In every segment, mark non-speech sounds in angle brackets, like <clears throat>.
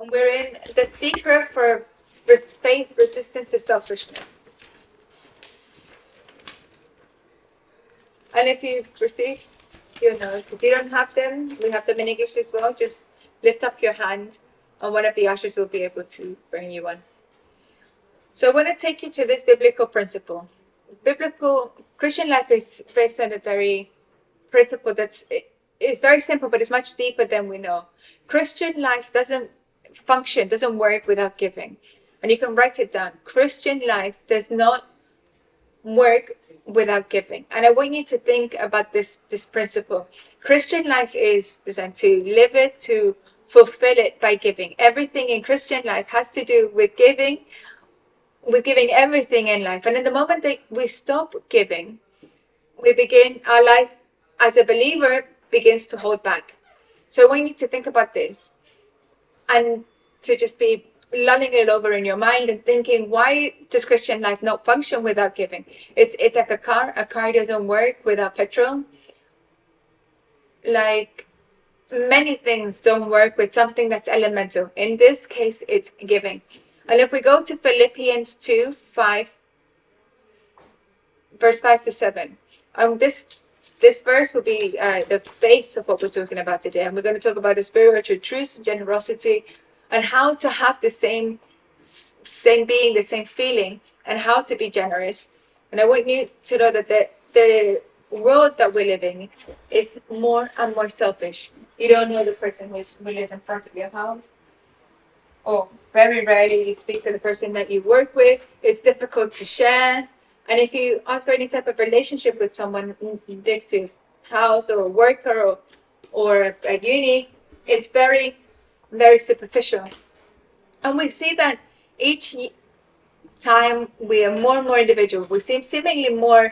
And we're in the secret for res- faith resistant to selfishness. And if you've received your notes, if you don't have them, we have them in English as well. Just lift up your hand, and one of the ushers will be able to bring you one. So I want to take you to this biblical principle. Biblical Christian life is based on a very principle that's it- it's very simple, but it's much deeper than we know. Christian life doesn't function, doesn't work without giving. And you can write it down. Christian life does not work without giving. And I want you to think about this this principle. Christian life is designed to live it, to fulfill it by giving. Everything in Christian life has to do with giving, with giving everything in life. And in the moment that we stop giving, we begin our life as a believer begins to hold back. So I want you to think about this and to just be lulling it over in your mind and thinking, why does Christian life not function without giving? It's it's like a car. A car doesn't work without petrol. Like many things don't work with something that's elemental. In this case, it's giving. And if we go to Philippians 2 5, verse 5 to 7, um, this this verse will be uh, the face of what we're talking about today. And we're going to talk about the spiritual truth, generosity, and how to have the same same being, the same feeling, and how to be generous. And I want you to know that the the world that we're living is more and more selfish. You don't know the person who lives in front of your house, or very rarely you speak to the person that you work with. It's difficult to share. And if you offer any type of relationship with someone next to house or a worker or, or at uni, it's very, very superficial. And we see that each time we are more and more individual. We seem seemingly more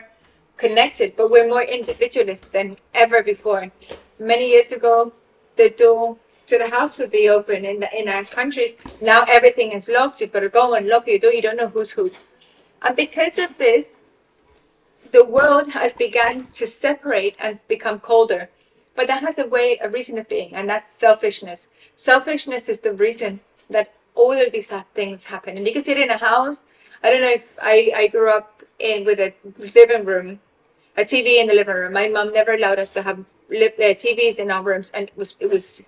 connected, but we're more individualist than ever before. Many years ago, the door to the house would be open in the, in our countries. Now everything is locked. You've got to go and lock your door. You don't know who's who. And because of this, the world has begun to separate and become colder. But that has a way, a reason of being, and that's selfishness. Selfishness is the reason that all of these things happen. And you can see it in a house. I don't know if I, I grew up in with a living room, a TV in the living room. My mom never allowed us to have li- uh, TVs in our rooms, and it was it was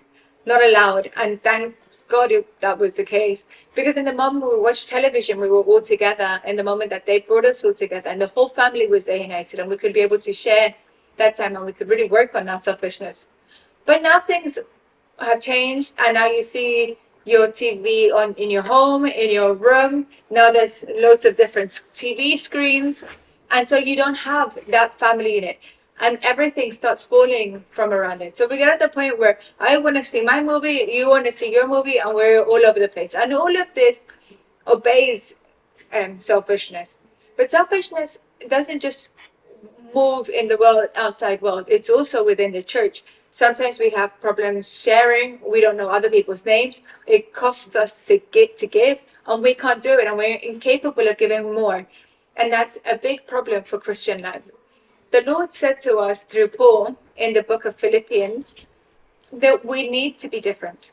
not allowed. And thank God it, that was the case. Because in the moment we watched television, we were all together. In the moment that they brought us all together, and the whole family was there united, and we could be able to share that time, and we could really work on our selfishness. But now things have changed, and now you see your TV on in your home, in your room. Now there's loads of different TV screens, and so you don't have that family unit, and everything starts falling from around it. So we get at the point where I want to see my movie, you want to see your movie, and we're all over the place. And all of this obeys um, selfishness, but selfishness doesn't just move in the world outside world. It's also within the church. Sometimes we have problems sharing. We don't know other people's names. It costs us to get to give and we can't do it and we're incapable of giving more. And that's a big problem for christian life the lord said to us through paul in the book of philippians that we need to be different.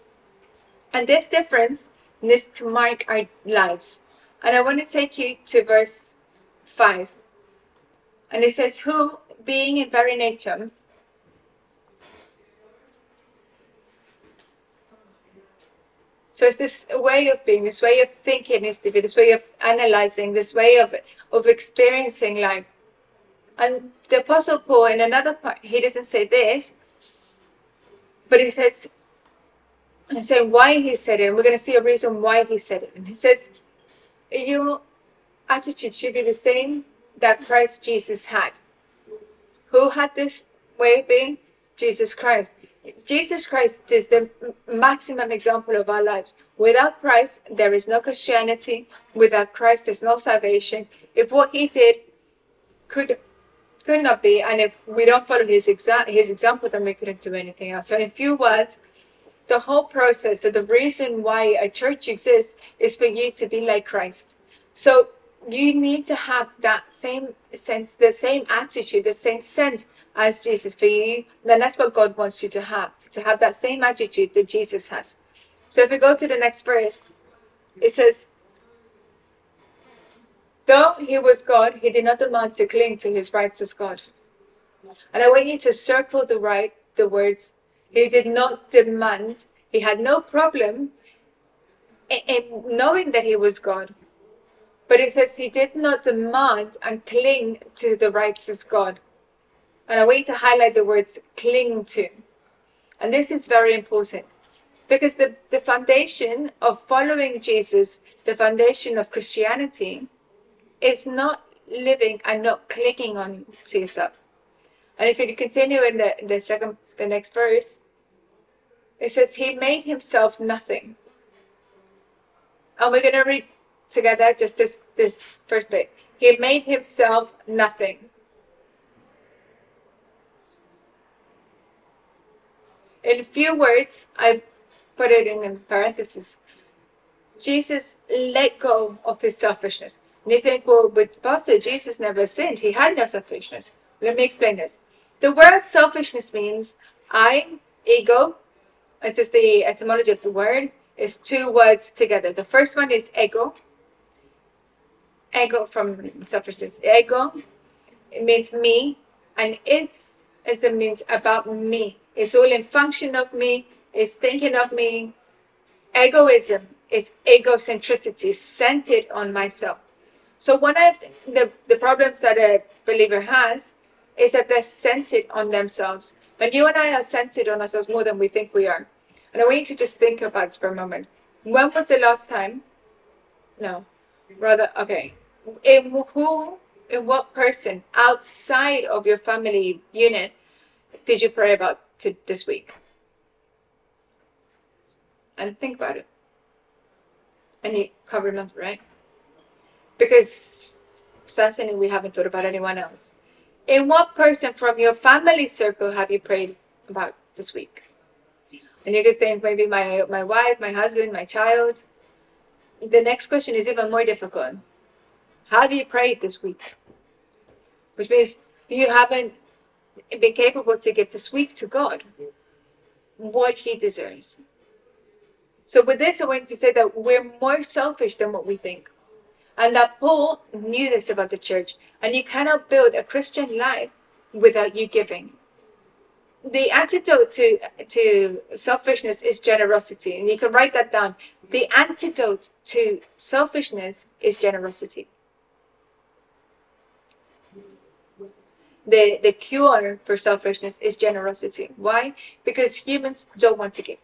And this difference needs to mark our lives. And i want to take you to verse 5 and it says, Who, being in very nature, so it's this way of being, this way of thinking to be, this way of analyzing, this way of of experiencing life. And the Apostle Paul, in another part, he doesn't say this, but he says, and say why he said it, and we're going to see a reason why he said it. And he says, Your attitude should be the same that Christ Jesus had. Who had this way of being? Jesus Christ. Jesus Christ is the maximum example of our lives. Without Christ, there is no Christianity. Without Christ, there's no salvation. If what he did could could not be, and if we don't follow his exa- his example, then we couldn't do anything else. So, in few words, the whole process, so the reason why a church exists, is for you to be like Christ. So you need to have that same sense, the same attitude, the same sense as Jesus for you. Then that's what God wants you to have, to have that same attitude that Jesus has. So if we go to the next verse, it says, Though he was God, he did not demand to cling to his rights as God. And I want you to circle the right, the words. He did not demand. He had no problem in, in knowing that he was God. But it says he did not demand and cling to the rights as God. And I want you to highlight the words cling to. And this is very important because the, the foundation of following Jesus, the foundation of Christianity, is not living and not clicking on to yourself. And if you continue in the, the second, the next verse, it says, He made himself nothing. And we're going to read together just this, this first bit. He made himself nothing. In a few words, I put it in parentheses. Jesus let go of his selfishness. And you think, well, but Pastor, Jesus never sinned. He had no selfishness. Let me explain this. The word selfishness means I, ego, it's just the etymology of the word, is two words together. The first one is ego. Ego from selfishness. Ego, it means me, and it's as it means about me. It's all in function of me. It's thinking of me. Egoism is egocentricity, centered on myself. So one of the, the problems that a believer has is that they're centered on themselves. And you and I are centered on ourselves more than we think we are. And I want you to just think about this for a moment. When was the last time? No. Rather, okay. In who, in what person outside of your family unit did you pray about to this week? And think about it. And you can't remember, right? Because certainly we haven't thought about anyone else. In what person from your family circle have you prayed about this week? And you can think maybe my my wife, my husband, my child. The next question is even more difficult. Have you prayed this week? Which means you haven't been capable to give this week to God what He deserves. So with this, I want to say that we're more selfish than what we think. And that Paul knew this about the church. And you cannot build a Christian life without you giving. The antidote to, to selfishness is generosity. And you can write that down. The antidote to selfishness is generosity. The, the cure for selfishness is generosity. Why? Because humans don't want to give.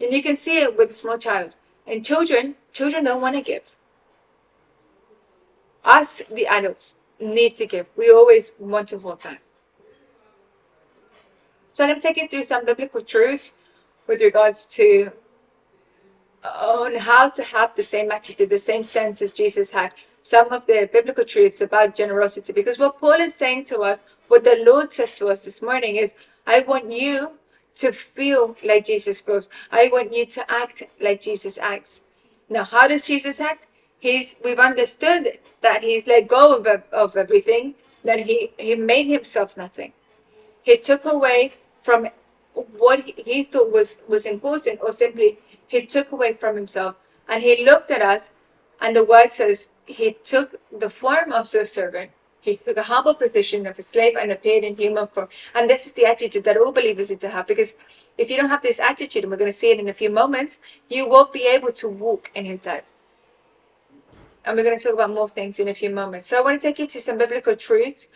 And you can see it with a small child. And children, children don't want to give. Us, the adults, need to give. We always want to hold back. So I'm going to take you through some biblical truth with regards to on how to have the same attitude, the same sense as Jesus had. Some of the biblical truths about generosity, because what Paul is saying to us, what the Lord says to us this morning is, I want you to feel like Jesus feels. I want you to act like Jesus acts. Now, how does Jesus act? He's we've understood that he's let go of, of everything, that he, he made himself nothing. He took away from what he thought was, was important, or simply he took away from himself. And he looked at us, and the word says he took the form of a servant he took a humble position of a slave and appeared in human form. And this is the attitude that all believers need to have because if you don't have this attitude, and we're going to see it in a few moments, you won't be able to walk in his life. And we're going to talk about more things in a few moments. So I want to take you to some biblical truths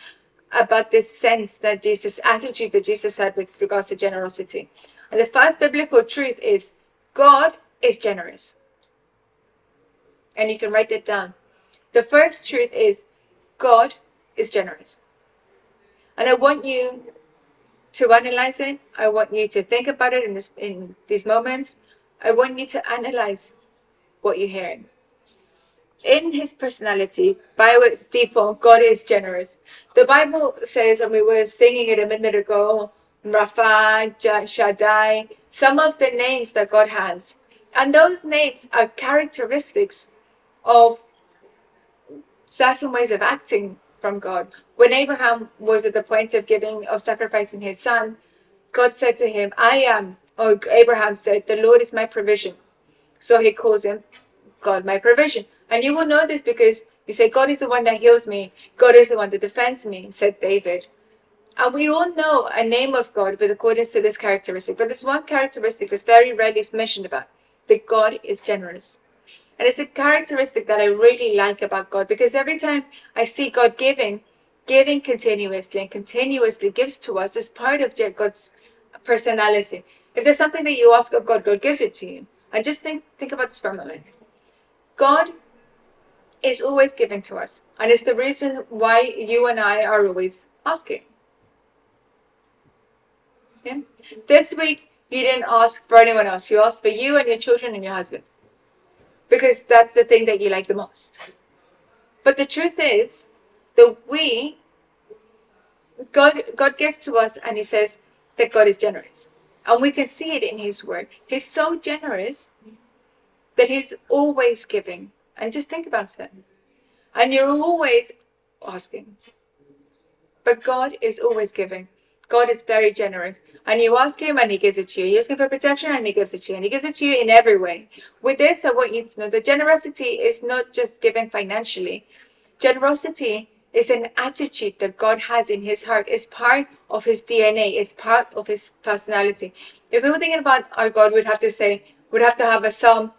about this sense that Jesus, attitude that Jesus had with regards to generosity. And the first biblical truth is God is generous. And you can write that down. The first truth is God is generous. And I want you to analyze it. I want you to think about it in this in these moments. I want you to analyze what you're hearing. In his personality, by default, God is generous. The Bible says, and we were singing it a minute ago, Rapha, Shaddai, some of the names that God has. And those names are characteristics of certain ways of acting from God. When Abraham was at the point of giving, of sacrificing his son, God said to him, I am or Abraham said, The Lord is my provision. So he calls him God my provision. And you will know this because you say, God is the one that heals me. God is the one that defends me, said David. And we all know a name of God with according to this characteristic. But there's one characteristic that's very rarely mentioned about that God is generous. And it's a characteristic that I really like about God because every time I see God giving, giving continuously and continuously gives to us is part of God's personality. If there's something that you ask of God, God gives it to you. And just think think about this for a moment. God is always giving to us. And it's the reason why you and I are always asking. This week you didn't ask for anyone else. You asked for you and your children and your husband. Because that's the thing that you like the most. But the truth is that we God God gives to us and he says that God is generous. And we can see it in his word. He's so generous that he's always giving. And just think about it. And you're always asking. But God is always giving. God is very generous. And you ask him and he gives it to you. You ask him for protection and he gives it to you. And he gives it to you in every way. With this, I want you to know that generosity is not just giving financially. Generosity is an attitude that God has in his heart. It's part of his DNA. It's part of his personality. If we were thinking about our God, we'd have to say, we'd have to have a psalm,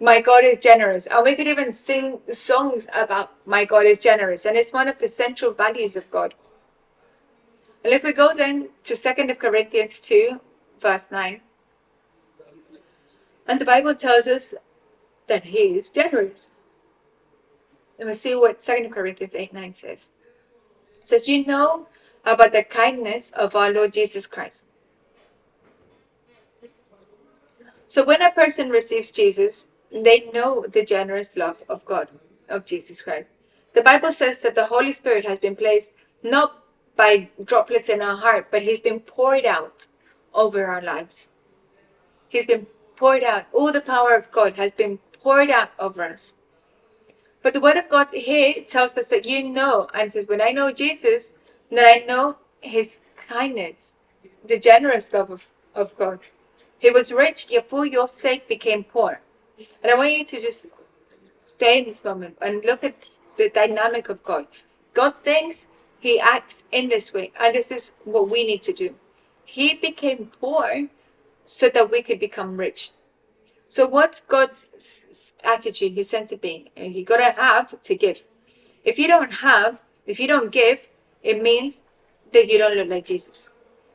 my God is generous. And we could even sing songs about my God is generous. And it's one of the central values of God. And if we go then to 2nd of Corinthians 2, verse 9, and the Bible tells us that he is generous. And we see what 2 Corinthians 8 9 says. It says, You know about the kindness of our Lord Jesus Christ. So when a person receives Jesus, they know the generous love of God, of Jesus Christ. The Bible says that the Holy Spirit has been placed not by droplets in our heart, but He's been poured out over our lives. He's been poured out. All the power of God has been poured out over us. But the word of God here tells us that you know, and says, when I know Jesus, that I know his kindness, the generous love of, of God. He was rich, yet for your sake became poor. And I want you to just stay in this moment and look at the dynamic of God. God thinks he acts in this way, and this is what we need to do. He became poor so that we could become rich. So what's God's attitude, his sense of being? Uh, you gotta have to give. If you don't have, if you don't give, it means that you don't look like Jesus.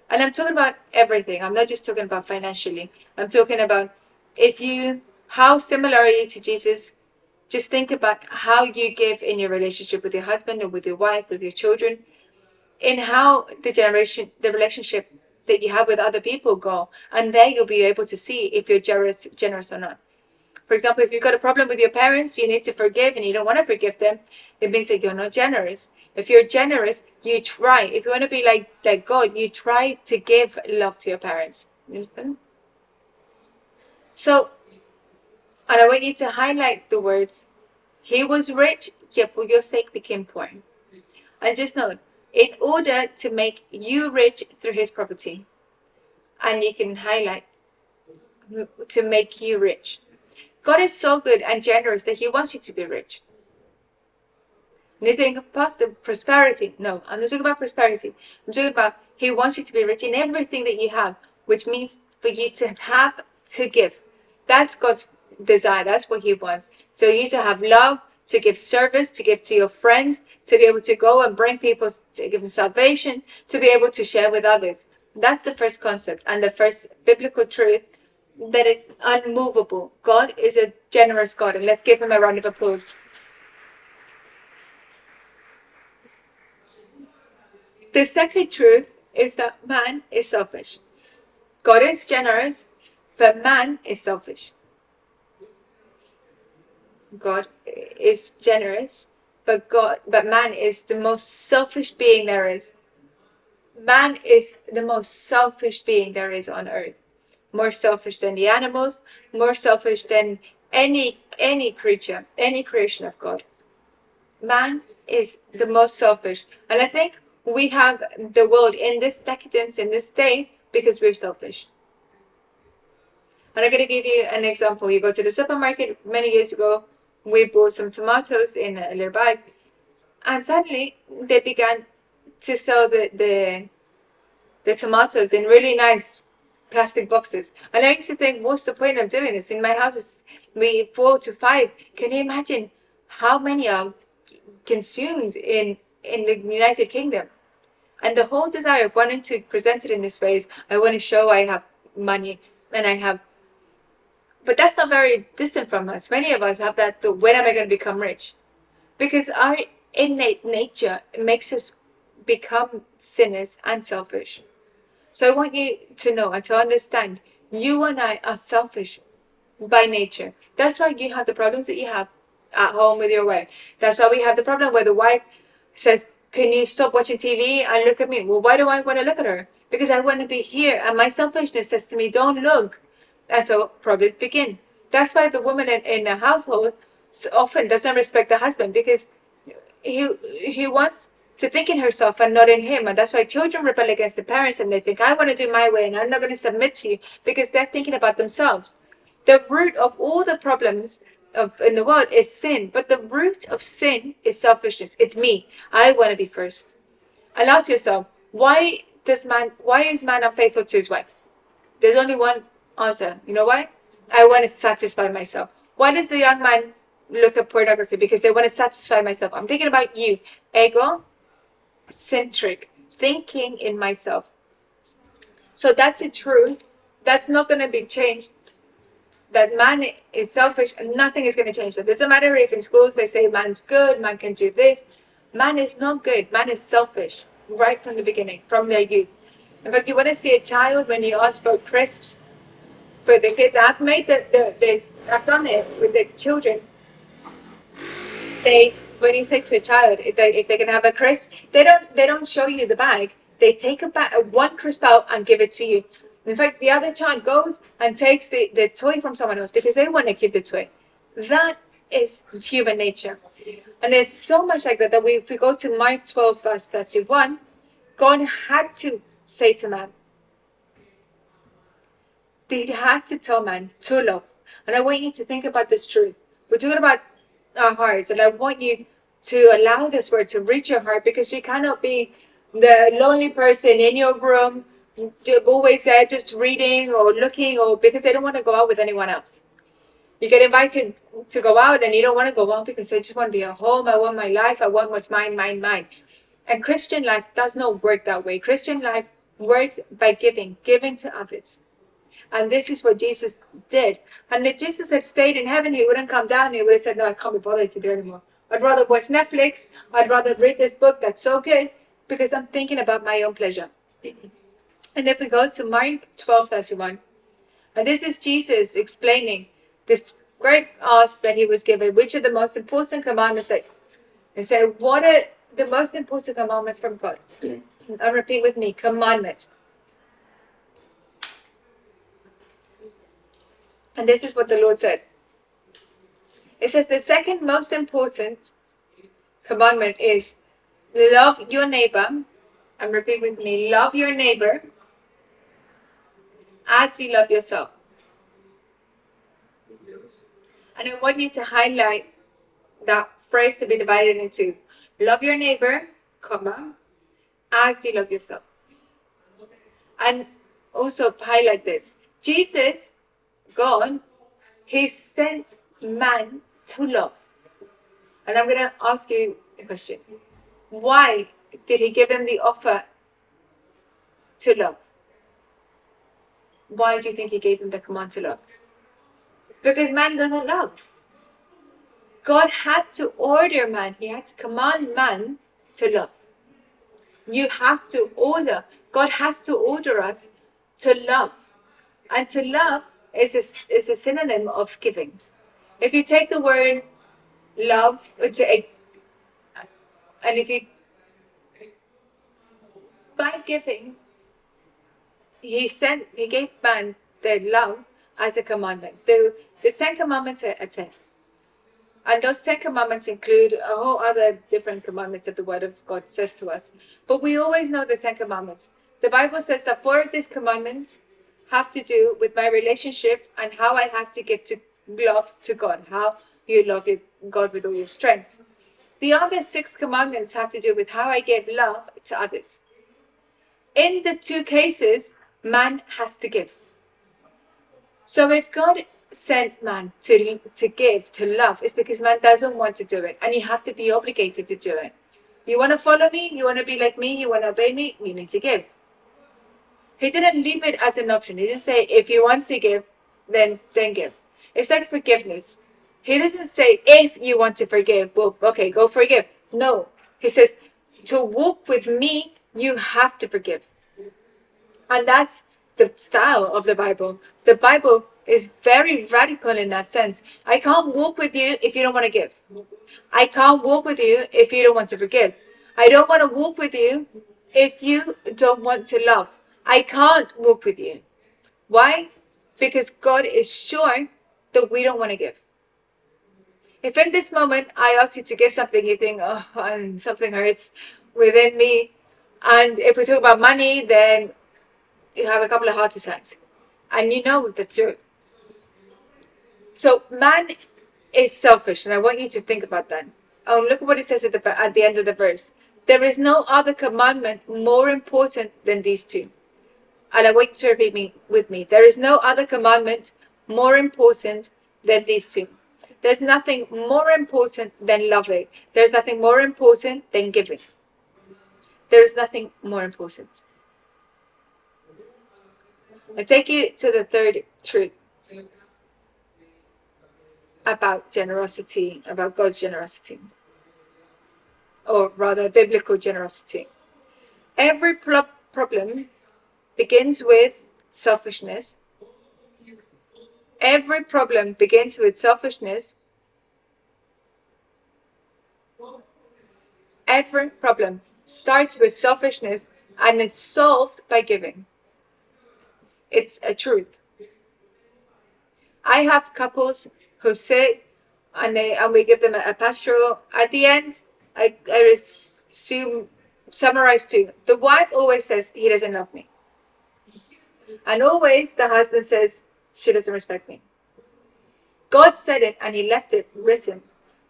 And I'm talking about everything. I'm not just talking about financially. I'm talking about if you, how similar are you to Jesus? Just think about how you give in your relationship with your husband or with your wife, with your children, in how the generation, the relationship that you have with other people go. And there you'll be able to see if you're generous, generous or not. For example, if you've got a problem with your parents, you need to forgive and you don't want to forgive them, it means that you're not generous. If you're generous, you try. If you want to be like, like God, you try to give love to your parents. You understand? So, and I want you to highlight the words, He was rich, yet for your sake became poor. And just note, in order to make you rich through his property. And you can highlight to make you rich. God is so good and generous that he wants you to be rich. And you think, Pastor, prosperity. No, I'm not talking about prosperity. I'm talking about he wants you to be rich in everything that you have, which means for you to have to give. That's God's desire. That's what he wants. So you to have love, to give service, to give to your friends, to be able to go and bring people to give them salvation, to be able to share with others. That's the first concept and the first biblical truth that is unmovable. God is a generous God, and let's give him a round of applause. The second truth is that man is selfish. God is generous, but man is selfish. God is generous, but God, but man is the most selfish being there is. Man is the most selfish being there is on earth. More selfish than the animals, more selfish than any any creature, any creation of God. Man is the most selfish. And I think we have the world in this decadence in this day because we're selfish. And I'm going to give you an example. You go to the supermarket many years ago, we bought some tomatoes in a little bag, and suddenly they began to sell the, the, the tomatoes in really nice plastic boxes. And I used to think, what's the point of doing this? In my house, we four to five. Can you imagine how many are consumed in, in the United Kingdom? And the whole desire of wanting to present it in this way is I want to show I have money and I have but that's not very distant from us. Many of us have that the when am I going to become rich? Because our innate nature makes us become sinners and selfish. So I want you to know and to understand you and I are selfish by nature. That's why you have the problems that you have at home with your wife. That's why we have the problem where the wife says, Can you stop watching TV and look at me? Well, why do I want to look at her? Because I want to be here. And my selfishness says to me, Don't look. And so problems begin. That's why the woman in, in a household often doesn't respect the husband because he he wants to think in herself and not in him. And that's why children rebel against the parents and they think, I want to do my way and I'm not going to submit to you because they're thinking about themselves. The root of all the problems of in the world is sin, but the root of sin is selfishness. It's me. I want to be first. And ask yourself, why does man why is man unfaithful to his wife? There's only one answer. You know why? I want to satisfy myself. Why does the young man look at pornography? Because they want to satisfy myself. I'm thinking about you. Ego centric, thinking in myself. So that's a truth. That's not going to be changed. That man is selfish and nothing is going to change that. Doesn't matter if in schools they say man's good, man can do this. Man is not good. Man is selfish right from the beginning, from their youth. In fact, you want to see a child when you ask for crisps for the kids. I've made the, the, the I've done it with the children. They when you say to a child if they, if they can have a crisp, they don't they don't show you the bag. They take a bag, one crisp out and give it to you. In fact, the other child goes and takes the, the toy from someone else because they want to keep the toy. That is human nature. And there's so much like that that we, if we go to Mark 12, verse 31, God had to say to man, they had to tell man to love. And I want you to think about this truth. We're talking about our hearts, and I want you to allow this word to reach your heart because you cannot be the lonely person in your room, always there just reading or looking, or because they don't want to go out with anyone else. You get invited to go out and you don't want to go out because I just want to be at home. I want my life. I want what's mine, mine, mine. And Christian life does not work that way. Christian life works by giving, giving to others. And this is what Jesus did. And if Jesus had stayed in heaven, he wouldn't come down. He would have said, No, I can't be bothered to do anymore. I'd rather watch Netflix. I'd rather read this book that's so good because I'm thinking about my own pleasure. <clears throat> And if we go to Mark 12 31, and this is Jesus explaining this great ask that he was given, which are the most important commandments that and say, What are the most important commandments from God? <clears throat> and repeat with me commandments. And this is what the Lord said. It says the second most important commandment is love your neighbor. And repeat with me love your neighbor as you love yourself. And I want you to highlight that phrase to be divided into love your neighbor, comma, as you love yourself. And also highlight this. Jesus, God, He sent man to love. And I'm going to ask you a question. Why did he give them the offer to love? Why do you think he gave them the command to love? Because man doesn't love. God had to order man, he had to command man to love. You have to order. God has to order us to love. And to love is a, is a synonym of giving. If you take the word love, and if you, by giving, he sent, he gave man the love as a commandment. The, the Ten Commandments are, are ten. And those Ten Commandments include a whole other different commandments that the Word of God says to us. But we always know the Ten Commandments. The Bible says that four of these commandments have to do with my relationship and how I have to give to love to God, how you love your God with all your strength. The other six commandments have to do with how I give love to others. In the two cases, man has to give. So if God sent man to to give, to love, it's because man doesn't want to do it, and you have to be obligated to do it. You want to follow me? You want to be like me? You want to obey me? You need to give. He didn't leave it as an option. He didn't say, if you want to give, then then give. It's like forgiveness. He doesn't say, if you want to forgive, well, okay, go forgive. No. He says, to walk with me, you have to forgive. And that's the style of the Bible. The Bible is very radical in that sense. I can't walk with you if you don't want to give. I can't walk with you if you don't want to forgive. I don't want to walk with you if you don't want to love. I can't walk with you. Why? Because God is sure that we don't want to give. If in this moment I ask you to give something, you think, oh, and something hurts within me. And if we talk about money, then you have a couple of heart attacks. And you know the truth. So man is selfish, and I want you to think about that. Oh, look at what it says at the, at the end of the verse. There is no other commandment more important than these two. And I you to repeat me with me. There is no other commandment more important than these two. There's nothing more important than loving. There's nothing more important than giving. There is nothing more important. I take you to the third truth about generosity, about God's generosity, or rather, biblical generosity. Every problem begins with selfishness. Every problem begins with selfishness. Every problem starts with selfishness and is solved by giving. It's a truth. I have couples who sit and they and we give them a, a pastoral. At the end, I, I assume summarize too. The wife always says he doesn't love me. And always the husband says, she doesn't respect me. God said it and he left it written.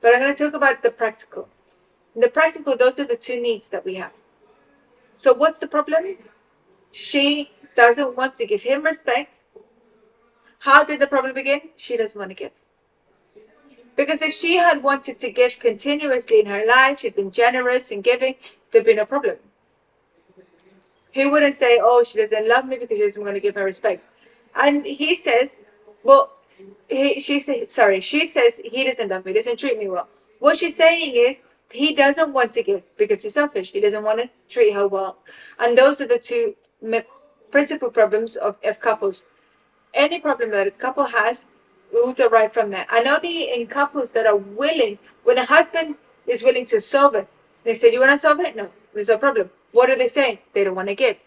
But I'm going to talk about the practical. In the practical, those are the two needs that we have. So what's the problem? She doesn't want to give him respect. How did the problem begin? She doesn't want to give. Because if she had wanted to give continuously in her life, she'd been generous in giving, there'd be no problem. He wouldn't say, oh, she doesn't love me because she doesn't want to give her respect. And he says, well, he, she says, sorry, she says he doesn't love me, doesn't treat me well. What she's saying is he doesn't want to give because he's selfish. He doesn't want to treat her well. And those are the two principal problems of, of couples. Any problem that a couple has will derive from that. And only in couples that are willing, when a husband is willing to solve it, they say, You want to solve it? No, there's no problem. What are they saying? They don't want to give.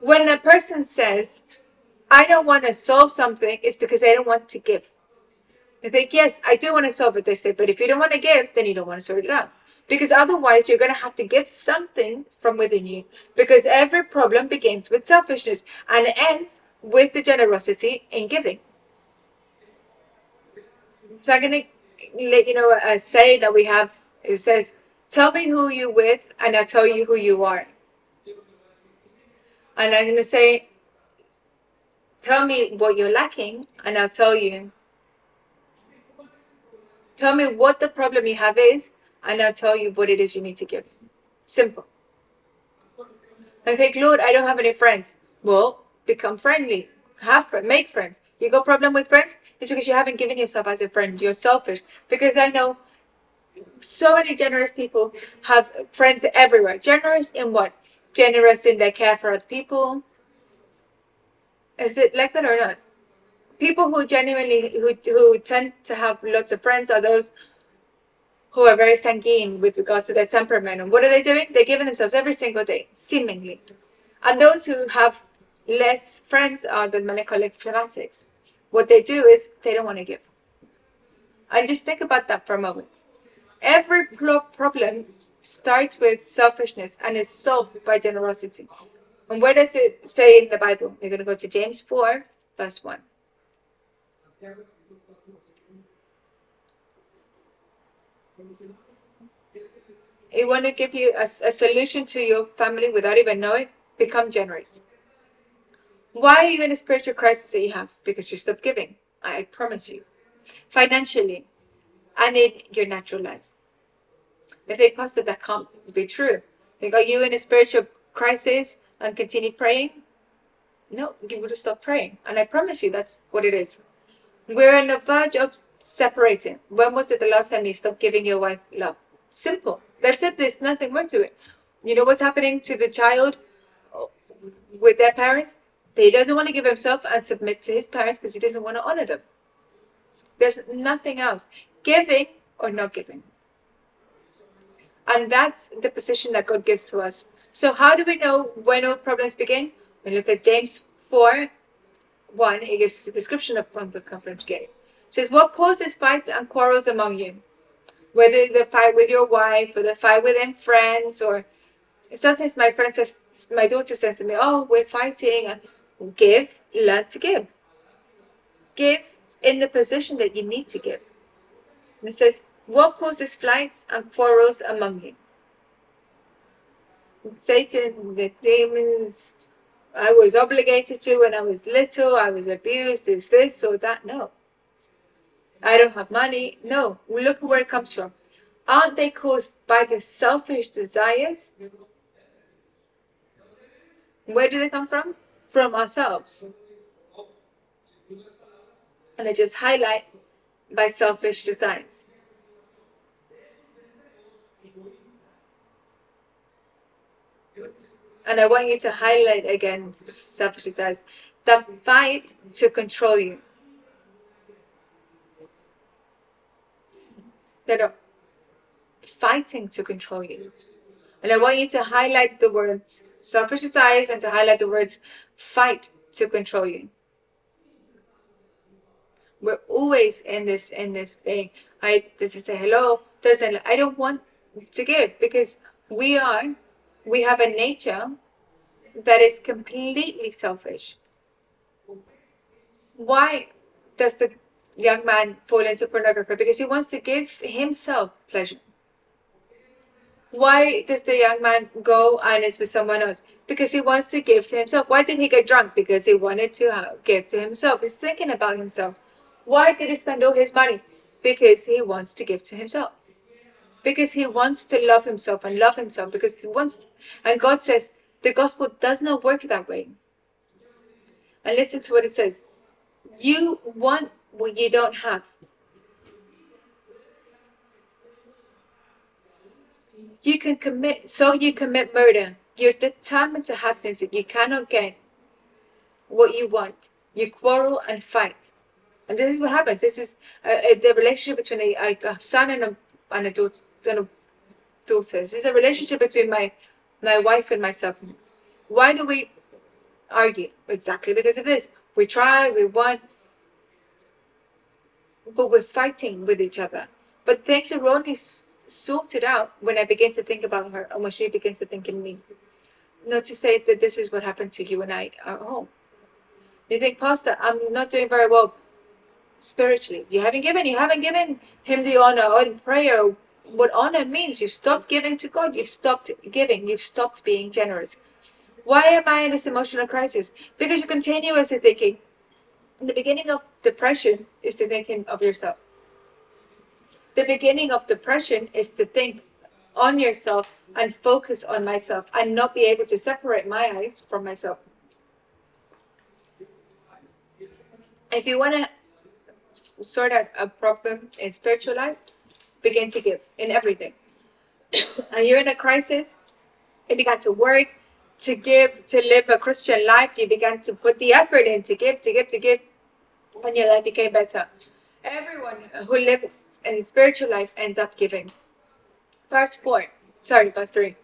When a person says, I don't want to solve something, it's because they don't want to give. They think, yes, I do want to solve it. They say, but if you don't want to give, then you don't want to sort it out. Because otherwise, you're going to have to give something from within you. Because every problem begins with selfishness and ends with the generosity in giving. So I'm going to let you know a say that we have. It says, Tell me who you're with, and I'll tell you who you are. And I'm going to say, Tell me what you're lacking, and I'll tell you. Tell me what the problem you have is, and I'll tell you what it is you need to give. Simple. I think, Lord, I don't have any friends. Well, become friendly. Have make friends. You got problem with friends? It's because you haven't given yourself as a friend. You're selfish. Because I know so many generous people have friends everywhere. Generous in what? Generous in their care for other people. Is it like that or not? People who genuinely who who tend to have lots of friends are those who are very sanguine with regards to their temperament. And what are they doing? They're giving themselves every single day, seemingly. And those who have less friends are the melancholic phlegmatics. What they do is they don't want to give. And just think about that for a moment. Every problem starts with selfishness and is solved by generosity. And where does it say in the Bible? We're going to go to James 4, verse 1. He want to give you a, a solution to your family without even knowing. Become generous. Why you in a spiritual crisis that you have? Because you stopped giving. I promise you. Financially and in your natural life. If they pastor, that can't be true. Think, are you in a spiritual crisis and continue praying? No, you would have stopped praying. And I promise you, that's what it is. We're on the verge of separating. When was it the last time you stopped giving your wife love? Simple. That's it. There's nothing more to it. You know what's happening to the child with their parents? He doesn't want to give himself and submit to his parents because he doesn't want to honor them. There's nothing else. Giving or not giving. And that's the position that God gives to us. So how do we know when all problems begin? We look at James 4, 1. It gives us a description of when problems begin. It says, What causes fights and quarrels among you? Whether the fight with your wife or the fight within friends or sometimes my friend says my daughter says to me, Oh, we're fighting and give, learn to give. Give in the position that you need to give. Says, What causes fights and quarrels among you? Satan, the demons, I was obligated to when I was little, I was abused, is this or that? No. I don't have money. No, look where it comes from. Aren't they caused by the selfish desires? Where do they come from? From ourselves. And I just highlight by selfish desires. And I want you to highlight again selfish desires. The fight to control you. that are fighting to control you. And I want you to highlight the words selfish desires and to highlight the words fight to control you. We're always in this in this thing. I does it say hello? Doesn't I don't want to give because we are we have a nature that is completely selfish. Why does the young man fall into pornography? Because he wants to give himself pleasure. Why does the young man go and is with someone else? Because he wants to give to himself. Why did he get drunk? Because he wanted to uh, give to himself. He's thinking about himself. Why did he spend all his money? Because he wants to give to himself. Because he wants to love himself and love himself. Because he wants, to, and God says the gospel does not work that way. And listen to what it says. You want what you don't have. You can commit, so you commit murder. You're determined to have things that you cannot get what you want. You quarrel and fight. And this is what happens. This is a, a, the relationship between a, a, son and a, and a daughter. And a daughter. This is a relationship between my, my wife and myself. Why do we argue? Exactly because of this. We try, we want, but we're fighting with each other. But things are only sorted out when I begin to think about her and when she begins to think in me. Not to say that this is what happened to you and I at home. You think, Pastor, I'm not doing very well spiritually. You haven't given, you haven't given him the honor or in prayer. What honor means, you've stopped giving to God, you've stopped giving, you've stopped being generous. Why am I in this emotional crisis? Because you're continuously thinking, the beginning of depression is the thinking of yourself. The beginning of depression is to think on yourself and focus on myself and not be able to separate my eyes from myself. If you want to sort out a problem in spiritual life, begin to give in everything. and you're in a crisis, you began to work, to give, to live a Christian life, you began to put the effort in to give, to give, to give, and your life became better. Everyone who lives a spiritual life ends up giving. Verse 4, sorry, verse 3.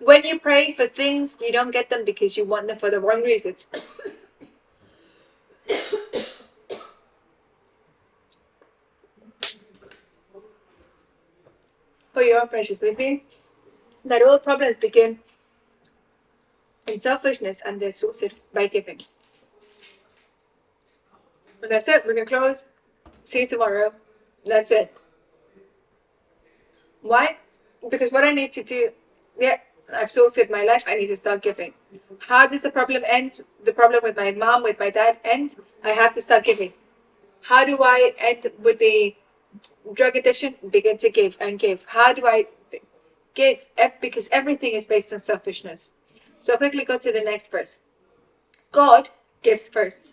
When you pray for things, you don't get them because you want them for the wrong reasons. For your precious. It means that all problems begin and selfishness, and they're sorted by giving. And that's it. We're gonna close. See you tomorrow. That's it. Why? Because what I need to do, yeah, I've sorted my life. I need to start giving. How does the problem end? The problem with my mom, with my dad end? I have to start giving. How do I end with the drug addiction? Begin to give and give. How do I give? Because everything is based on selfishness. So quickly go to the next verse. God gives first.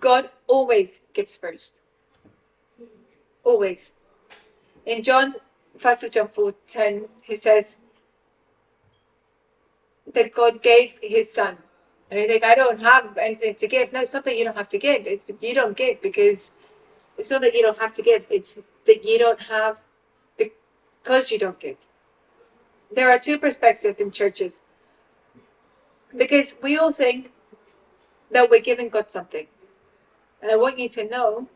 God always gives first. Always. In John, first of John 4 10, he says that God gave his son. And you think, I don't have anything to give. No, it's not that you don't have to give. It's you don't give because it's not that you don't have to give. It's that you don't have because you don't give. There are two perspectives in churches. Because we all think that we're giving God something. And I want you to know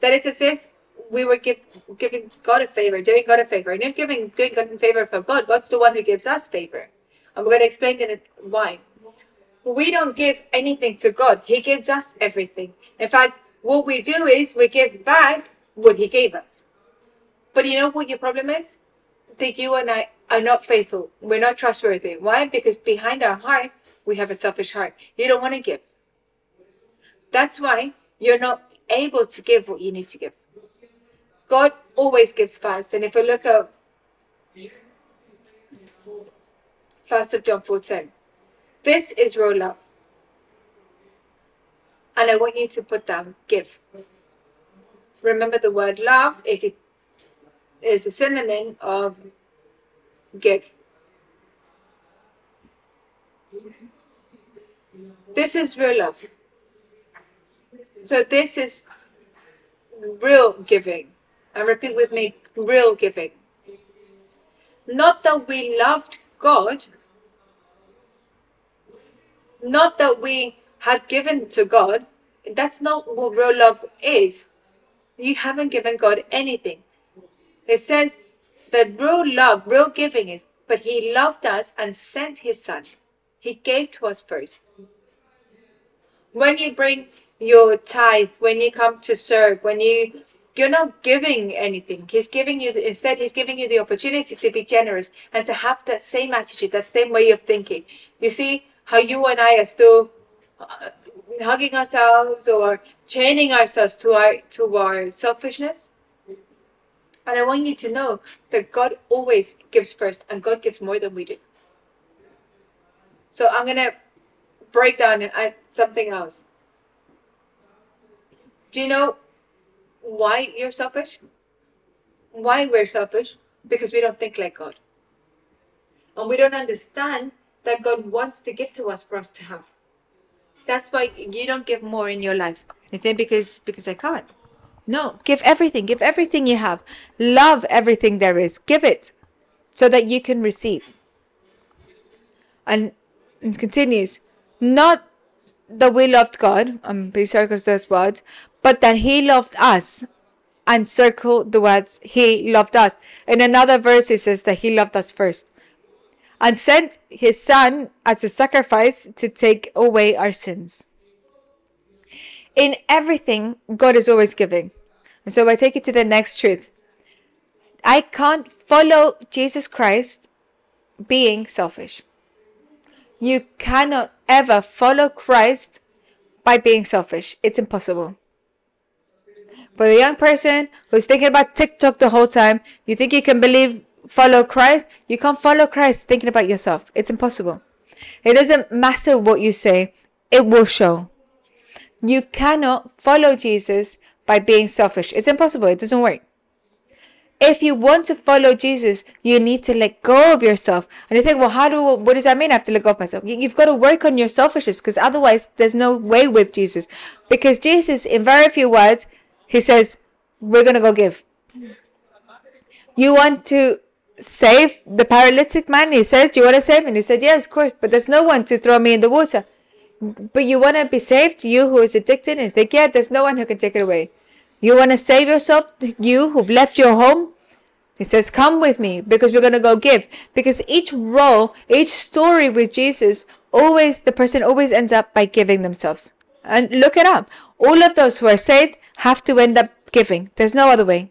that it's as if we were give, giving God a favor, doing God a favor. And if giving doing God a favor for God, God's the one who gives us favor. And we're going to explain in why. We don't give anything to God. He gives us everything. In fact, what we do is we give back what He gave us. But you know what your problem is? That you and I are not faithful. We're not trustworthy. Why? Because behind our heart, we have a selfish heart. You don't want to give. That's why you're not able to give what you need to give. God always gives first. And if we look at first of John 14, this is real love. And I want you to put down give. Remember the word love if it is a synonym of give. This is real love. So this is real giving. And repeat with me real giving. Not that we loved God, not that we had given to God. That's not what real love is. You haven't given God anything. It says that real love, real giving is, but He loved us and sent His Son. He gave to us first. When you bring your tithe when you come to serve when you you're not giving anything he's giving you instead he's giving you the opportunity to be generous and to have that same attitude that same way of thinking you see how you and i are still hugging ourselves or chaining ourselves to our to our selfishness and i want you to know that god always gives first and god gives more than we do so i'm gonna break down uh, something else do you know why you're selfish? Why we're selfish? Because we don't think like God. And we don't understand that God wants to give to us for us to have. That's why you don't give more in your life. You think because because I can't. No, give everything. Give everything you have. Love everything there is. Give it so that you can receive. And it continues. Not that we loved God, um, I'm being circles those words, but that he loved us and circle the words he loved us. In another verse, it says that he loved us first and sent his son as a sacrifice to take away our sins. In everything, God is always giving. And so I take it to the next truth. I can't follow Jesus Christ being selfish. You cannot ever follow Christ by being selfish. It's impossible. For the young person who's thinking about TikTok the whole time, you think you can believe, follow Christ? You can't follow Christ thinking about yourself. It's impossible. It doesn't matter what you say, it will show. You cannot follow Jesus by being selfish. It's impossible. It doesn't work. If you want to follow Jesus, you need to let go of yourself. And you think, well, how do, what does that mean? I have to let go of myself. You've got to work on your selfishness because otherwise there's no way with Jesus. Because Jesus, in very few words, he says, We're to go give. You want to save the paralytic man? He says, Do you want to save him? He said, Yes, of course, but there's no one to throw me in the water. But you want to be saved? You who is addicted? And think, Yeah, there's no one who can take it away. You want to save yourself? You who've left your home? He says, Come with me because we're going to go give. Because each role, each story with Jesus always the person always ends up by giving themselves. And look it up. All of those who are saved have to end up giving. There's no other way.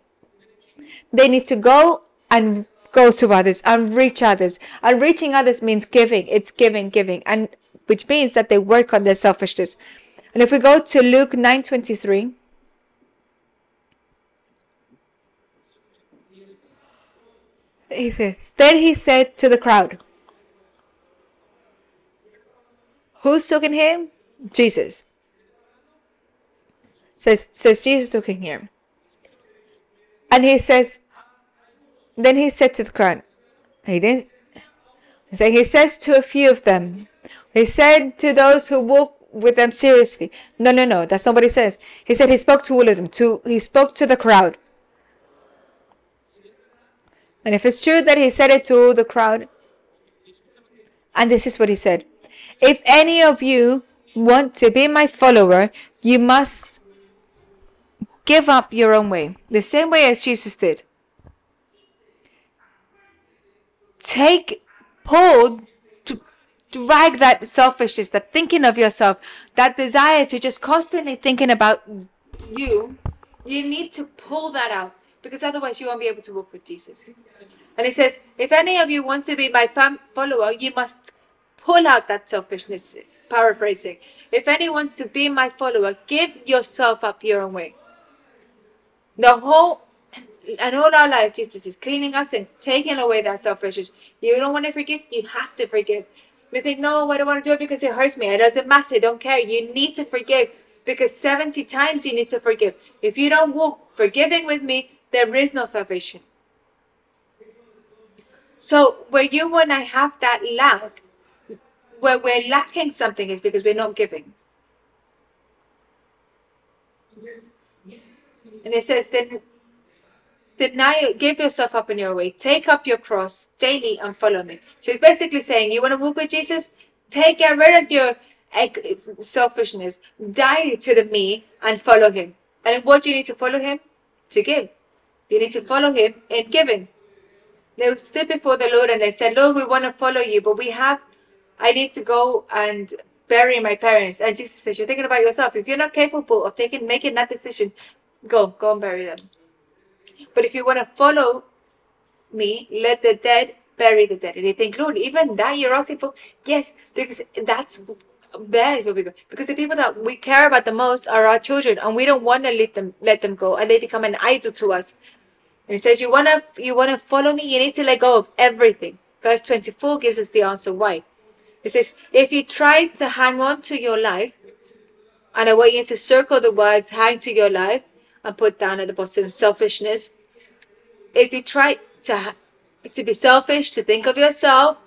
They need to go and go to others and reach others. And reaching others means giving. It's giving, giving. And which means that they work on their selfishness. And if we go to Luke 9:23, he said, then he said to the crowd, Who's talking here? Jesus. Says says Jesus talking here. And he says, then he said to the crowd, he didn't say he says to a few of them, he said to those who walk with them seriously. No, no, no, that's not what he says. He said he spoke to all of them. To he spoke to the crowd. And if it's true that he said it to the crowd, and this is what he said If any of you want to be my follower, you must give up your own way, the same way as Jesus did. Take, pull to drag that selfishness, that thinking of yourself, that desire to just constantly thinking about you. You need to pull that out because otherwise you won't be able to walk with Jesus. And he says, if any of you want to be my follower, you must pull out that selfishness. Paraphrasing. If anyone to be my follower, give yourself up your own way. The whole and all our life, Jesus is cleaning us and taking away that selfishness. You don't want to forgive, you have to forgive. You think, no, I don't want to do it because it hurts me. It doesn't matter. I don't care. You need to forgive because 70 times you need to forgive. If you don't walk forgiving with me, there is no salvation. So where you and I have that lack, where we're lacking something is because we're not giving. And it says, then deny, give yourself up in your way, take up your cross daily and follow me. So it's basically saying, you want to walk with Jesus? Take, get rid of your selfishness, die to the me and follow him. And what do you need to follow him? To give. You need to follow him in giving. They stood before the Lord and they said, Lord, we want to follow you, but we have, I need to go and bury my parents. And Jesus says, You're thinking about yourself. If you're not capable of taking making that decision, go, go and bury them. But if you want to follow me, let the dead bury the dead. And you think, Lord, even that you're asking for? Yes, because that's bad where we go. Because the people that we care about the most are our children, and we don't want to let them let them go, and they become an idol to us. And he says, You wanna you wanna follow me, you need to let go of everything. Verse 24 gives us the answer why. It says, if you try to hang on to your life, and I want you to circle the words hang to your life and put down at the bottom selfishness. If you try to to be selfish, to think of yourself,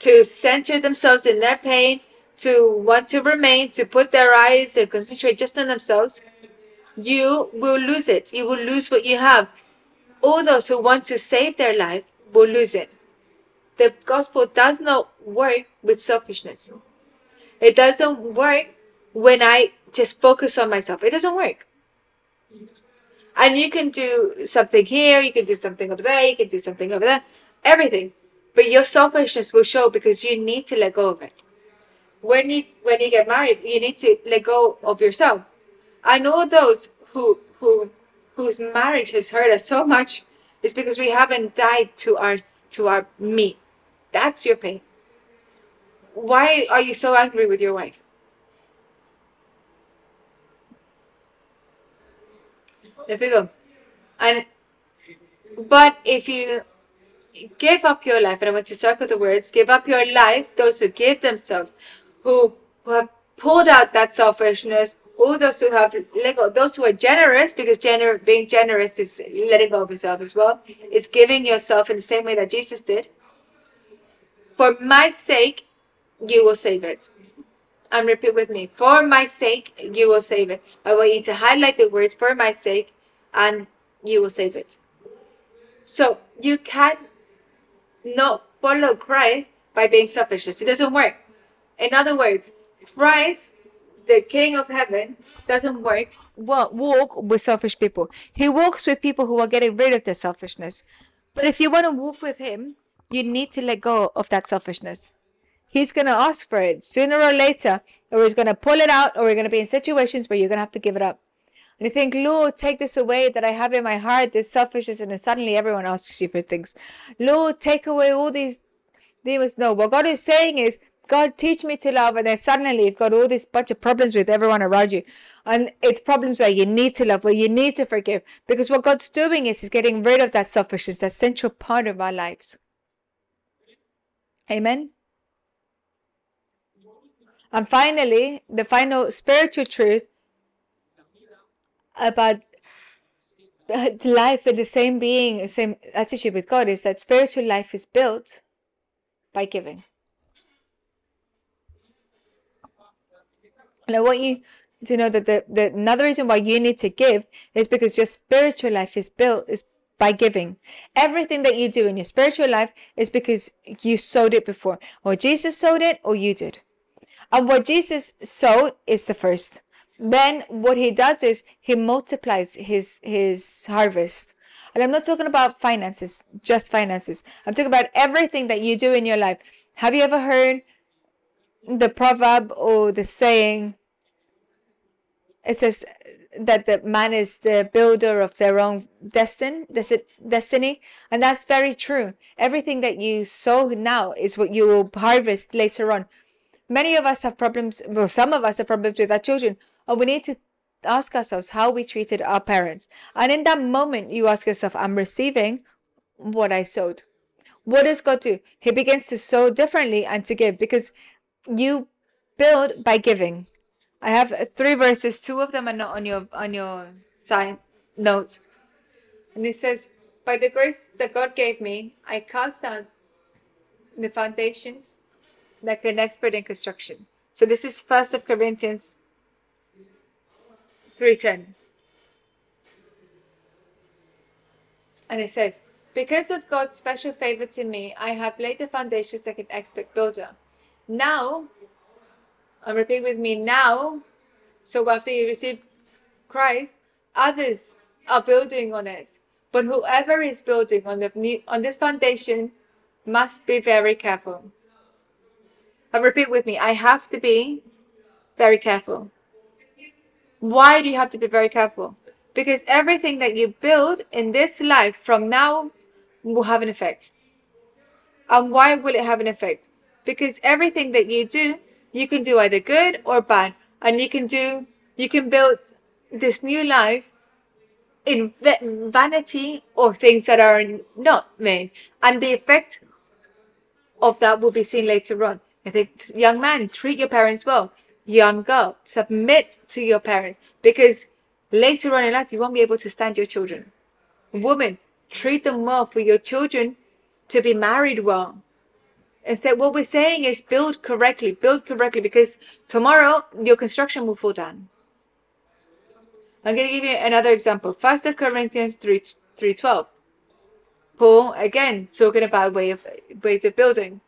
to center themselves in their pain, to want to remain, to put their eyes and concentrate just on themselves, you will lose it. You will lose what you have all those who want to save their life will lose it. The gospel does not work with selfishness. It doesn't work when I just focus on myself. It doesn't work. And you can do something here, you can do something over there, you can do something over there, everything. But your selfishness will show because you need to let go of it. When you when you get married, you need to let go of yourself. I know those who who whose marriage has hurt us so much is because we haven't died to our to our me. That's your pain. Why are you so angry with your wife? Go, and but if you give up your life, and I want to circle the words, give up your life, those who give themselves, who who have pulled out that selfishness, all those who have let go, those who are generous, because gener- being generous is letting go of yourself as well. It's giving yourself in the same way that Jesus did. For my sake, you will save it. And repeat with me. For my sake, you will save it. I want you to highlight the words for my sake, and you will save it. So you can not follow Christ by being selfish. It doesn't work. In other words, Christ the King of Heaven doesn't work well, walk with selfish people. He walks with people who are getting rid of their selfishness. But if you want to walk with Him, you need to let go of that selfishness. He's going to ask for it sooner or later, or he's going to pull it out, or you're going to be in situations where you're going to have to give it up. And you think, Lord, take this away that I have in my heart, this selfishness, and then suddenly everyone asks you for things. Lord, take away all these demons. No, what God is saying is, God, teach me to love. And then suddenly you've got all this bunch of problems with everyone around you. And it's problems where you need to love, where you need to forgive. Because what God's doing is He's getting rid of that selfishness, that central part of our lives. Amen. And finally, the final spiritual truth about uh, life and the same being, same attitude with God is that spiritual life is built by giving. And I want you to know that the, the another reason why you need to give is because your spiritual life is built is by giving. Everything that you do in your spiritual life is because you sowed it before. Or Jesus sowed it or you did. And what Jesus sowed is the first. Then what he does is he multiplies his his harvest. And I'm not talking about finances, just finances. I'm talking about everything that you do in your life. Have you ever heard the proverb or the saying? It says that the man is the builder of their own destiny, destiny, and that's very true. Everything that you sow now is what you will harvest later on. Many of us have problems, well, some of us have problems with our children, and we need to ask ourselves how we treated our parents. And in that moment, you ask yourself, I'm receiving what I sowed. What does God do? He begins to sow differently and to give because you build by giving. I have three verses. Two of them are not on your on your side notes, and it says, "By the grace that God gave me, I cast down the foundations like an expert in construction." So this is First of Corinthians three ten, and it says, "Because of God's special favor to me, I have laid the foundations like an expert builder. Now and repeat with me now. So after you receive Christ, others are building on it. But whoever is building on the new, on this foundation must be very careful. And repeat with me. I have to be very careful. Why do you have to be very careful? Because everything that you build in this life from now will have an effect. And why will it have an effect? Because everything that you do you can do either good or bad and you can do you can build this new life in vanity or things that are not made and the effect of that will be seen later on i think young man treat your parents well young girl submit to your parents because later on in life you won't be able to stand your children woman treat them well for your children to be married well Instead, what we're saying is build correctly, build correctly, because tomorrow your construction will fall down. I'm going to give you another example. First Corinthians 3, 3.12. Paul, again, talking about way of, ways of building.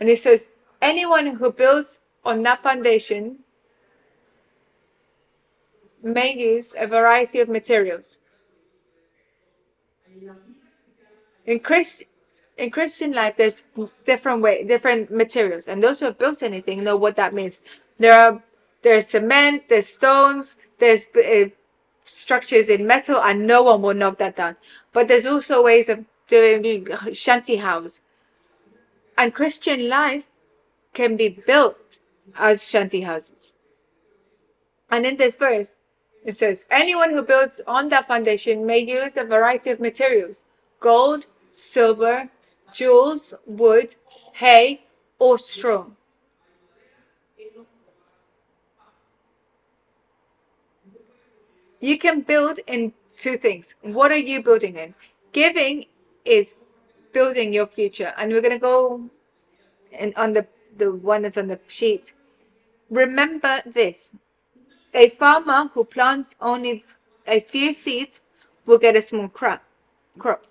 And he says, anyone who builds on that foundation may use a variety of materials. In Christ, in Christian life, there's different way, different materials, and those who have built anything know what that means. There are there's cement, there's stones, there's uh, structures in metal, and no one will knock that down. But there's also ways of doing shanty house, and Christian life can be built as shanty houses. And in this verse, it says, anyone who builds on that foundation may use a variety of materials gold, silver, jewels, wood, hay, or straw. You can build in two things. What are you building in? Giving is building your future. And we're going to go and on the, the one that's on the sheet. Remember this. A farmer who plants only a few seeds will get a small crop. crop.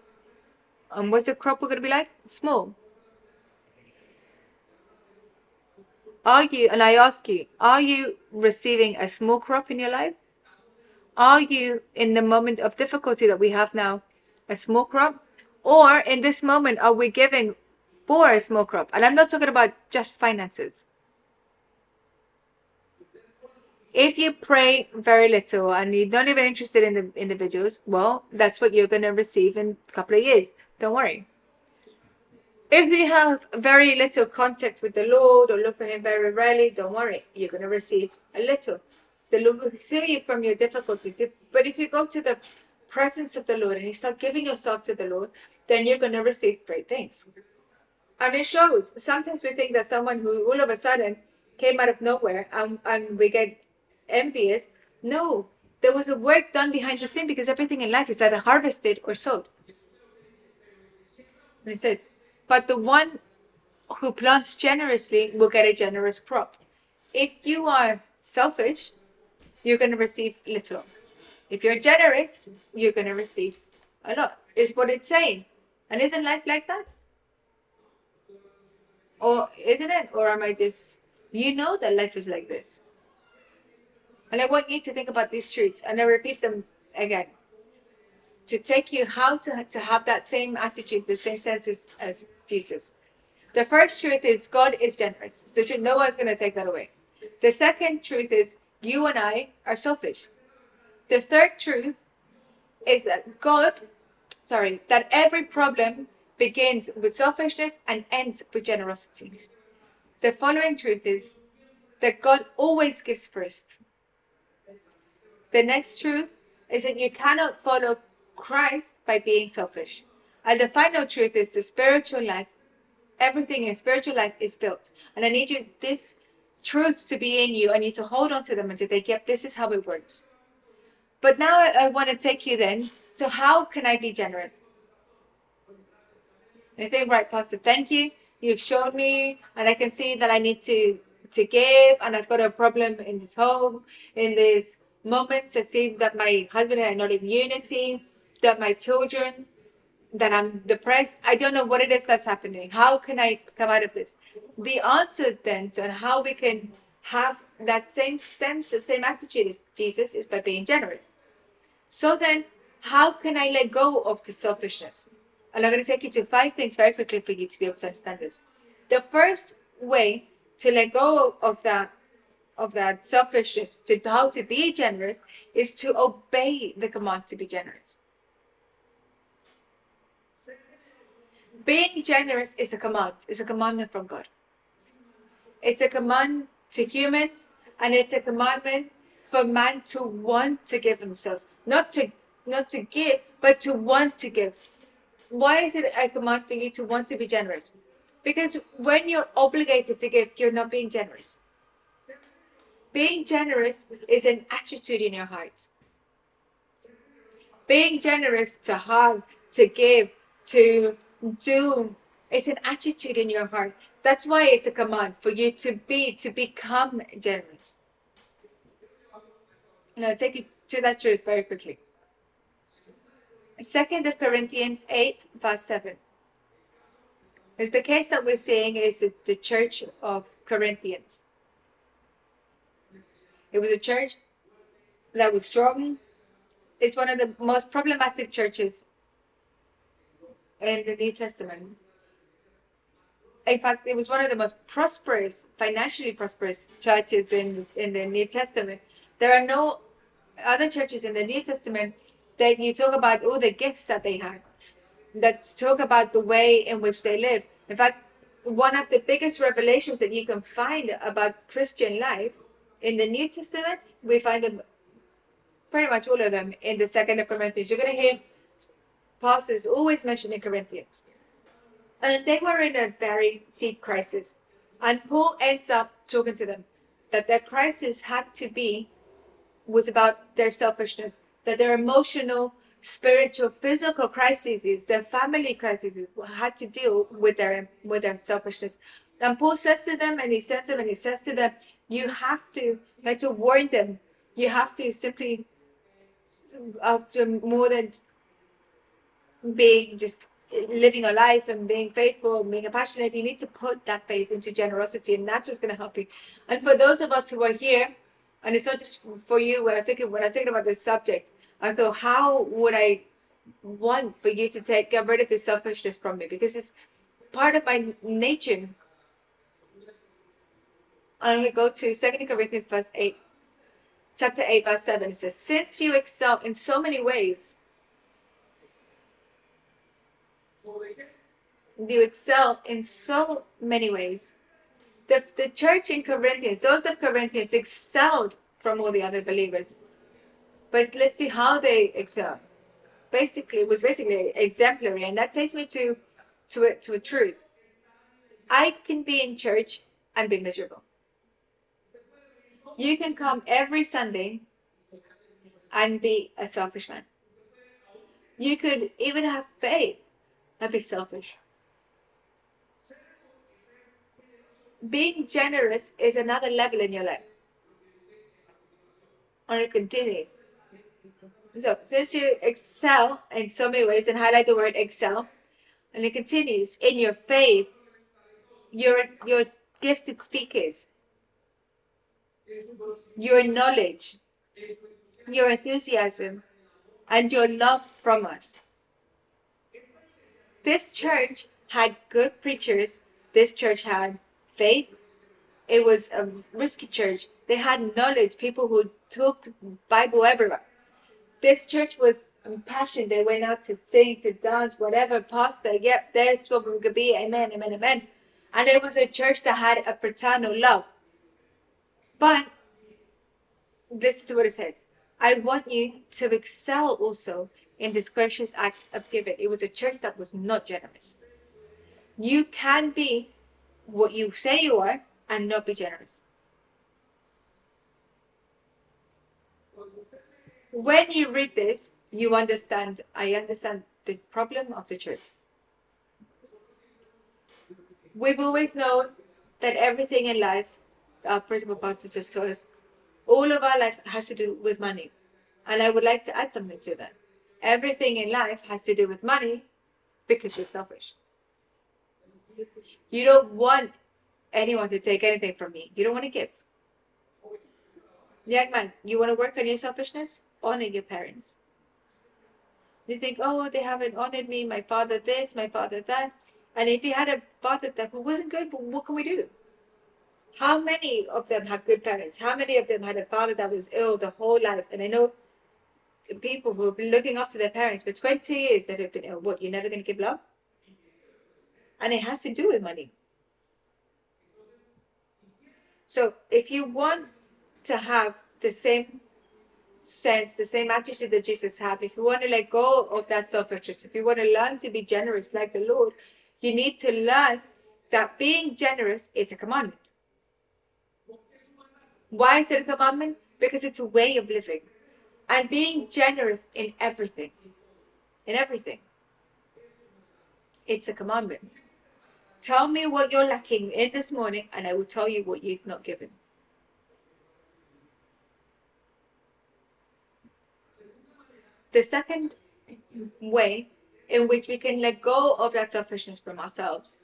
And what's the crop we're going to be like? Small. Are you, and I ask you, are you receiving a small crop in your life? Are you in the moment of difficulty that we have now a small crop? Or in this moment, are we giving for a small crop. And I'm not talking about just finances. If you pray very little and you're not even interested in the individuals, well, that's what you're going to receive in a couple of years. Don't worry. If you have very little contact with the Lord or look for Him very rarely, don't worry. You're going to receive a little. The Lord will heal you from your difficulties. If, but if you go to the presence of the Lord and you start giving yourself to the Lord, then you're going to receive great things. And it shows. Sometimes we think that someone who all of a sudden came out of nowhere and, and we get envious. No, there was a work done behind the scene because everything in life is either harvested or sowed. And it says, but the one who plants generously will get a generous crop. If you are selfish, you're going to receive little. If you're generous, you're going to receive a lot. Is what it's saying. And isn't life like that? Or isn't it? Or am I just, you know that life is like this. And I want you to think about these truths and I repeat them again to take you how to, to have that same attitude, the same senses as Jesus. The first truth is God is generous. So no one's going to take that away. The second truth is you and I are selfish. The third truth is that God, sorry, that every problem begins with selfishness and ends with generosity. The following truth is that God always gives first. The next truth is that you cannot follow Christ by being selfish. And the final truth is the spiritual life, everything in spiritual life is built. And I need you, this truths to be in you. I need to hold on to them and to think, yep, this is how it works. But now I, I want to take you then to how can I be generous? I think, right, Pastor, thank you. You've shown me, and I can see that I need to to give, and I've got a problem in this home, in these moments. I see that my husband and I are not in unity, that my children, that I'm depressed. I don't know what it is that's happening. How can I come out of this? The answer then to how we can have that same sense, the same attitude as Jesus is by being generous. So then, how can I let go of the selfishness? And I'm going to take you to five things very quickly for you to be able to understand this. The first way to let go of that of that selfishness to how to be generous is to obey the command to be generous. Being generous is a command, it's a commandment from God. It's a command to humans and it's a commandment for man to want to give themselves. Not to not to give, but to want to give. Why is it a command for you to want to be generous? Because when you're obligated to give, you're not being generous. Being generous is an attitude in your heart. Being generous to hug, to give, to do. It's an attitude in your heart. That's why it's a command for you to be, to become generous. Now take it to that truth very quickly. Second of Corinthians 8, verse 7. Is the case that we're seeing is the church of Corinthians. It was a church that was strong. It's one of the most problematic churches in the New Testament. In fact, it was one of the most prosperous, financially prosperous churches in, in the New Testament. There are no other churches in the New Testament that you talk about all the gifts that they had, that talk about the way in which they live. In fact, one of the biggest revelations that you can find about Christian life in the New Testament, we find them pretty much all of them in the second of Corinthians. You're going to hear pastors always mentioning Corinthians. And they were in a very deep crisis. And Paul ends up talking to them that their crisis had to be, was about their selfishness, that their emotional, spiritual, physical crises, their family crises had to deal with their with their selfishness. And Paul says to them, and he says to them, and he says to them, you have to, have to warn them. You have to simply, uh, after more than being just living a life and being faithful and being passionate, you need to put that faith into generosity, and that's what's going to help you. And for those of us who are here, and it's not just for you. When I thinking, when I thinking about this subject, I thought, how would I want for you to take get rid of the selfishness from me? Because it's part of my nature. I'm going to go to Second Corinthians verse 8, chapter 8, verse 7. It says, Since you excel in so many ways, you excel in so many ways. The, the church in Corinthians, those of Corinthians excelled from all the other believers. But let's see how they excel. Basically, it was basically exemplary, and that takes me to to a, to a truth. I can be in church and be miserable. You can come every Sunday and be a selfish man. You could even have faith and be selfish. Being generous is another level in your life. And it continues. So, since you excel in so many ways, and highlight the word excel, and it continues in your faith, your your gifted speakers, your knowledge, your enthusiasm, and your love from us. This church had good preachers. This church had faith. It was a risky church. They had knowledge, people who took Bible everywhere. This church was passion. They went out to sing, to dance, whatever, pastor. Yep, there's what we could be. Amen, amen, amen. And it was a church that had a paternal love. But this is what it says. I want you to excel also in this gracious act of giving. It was a church that was not generous. You can be what you say you are and not be generous. When you read this, you understand, I understand the problem of the church. We've always known that everything in life, our principal pastor says to us, all of our life has to do with money. And I would like to add something to that. Everything in life has to do with money because we're selfish. You don't want anyone to take anything from me. You don't want to give. Young man, you want to work on your selfishness? Honor your parents. They think, oh, they haven't honored me, my father this, my father that. And if you had a father that who wasn't good, what can we do? How many of them have good parents? How many of them had a father that was ill the whole life? And I know people who have been looking after their parents for 20 years that have been ill. What, you're never going to give love? And it has to do with money. So if you want to have the same sense, the same attitude that Jesus had, if you want to let go of that selfishness, if you want to learn to be generous like the Lord, you need to learn that being generous is a commandment. Why is it a commandment? Because it's a way of living. And being generous in everything. In everything. It's a commandment. Tell me what you're lacking in this morning, and I will tell you what you've not given. The second way in which we can let go of that selfishness from ourselves,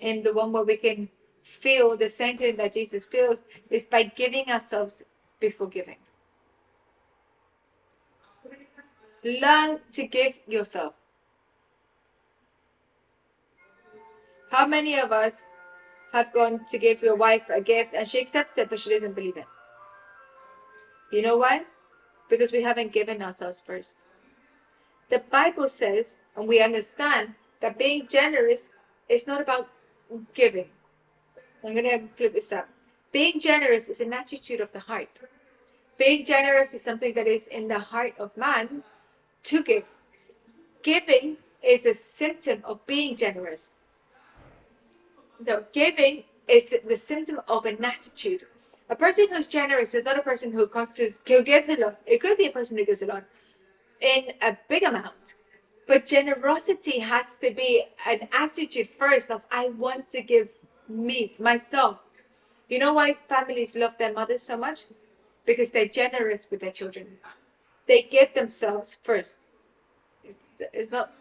and the one where we can feel the same thing that Jesus feels, is by giving ourselves before giving. Learn to give yourself. How many of us have gone to give your wife a gift and she accepts it, but she doesn't believe it? You know why? Because we haven't given ourselves first. The Bible says, and we understand, that being generous is not about giving. I'm going to flip this up. Being generous is an attitude of the heart. Being generous is something that is in the heart of man to give. Giving is a symptom of being generous. No, giving is the symptom of an attitude a person who's generous is not a person who costs who gives a lot. It could be a person who gives a lot in a big amount. But generosity has to be an attitude first of I want to give me, myself. You know why families love their mothers so much? Because they're generous with their children. They give themselves first. Is, is not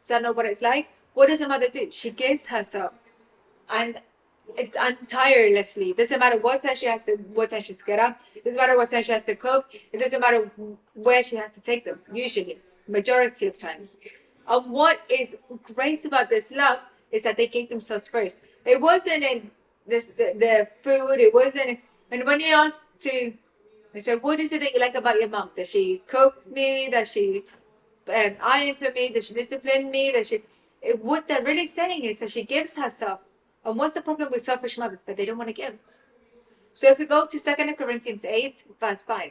is that not what it's like? What does a mother do? She gives herself. And it's tirelessly. It doesn't matter what time she has to, what time she has to get up. It doesn't matter what time she has to cook. It doesn't matter where she has to take them. Usually, majority of times. And what is great about this love is that they gave themselves first. It wasn't in this, the, the food, it wasn't. And when you asked to, I said, what is it that you like about your mom? That she cooked me, that she um, ironed for me, that she disciplined me, that she. It, what they're really saying is that she gives herself. And what's the problem with selfish mothers? That they don't want to give. So if we go to 2 Corinthians 8, verse 5,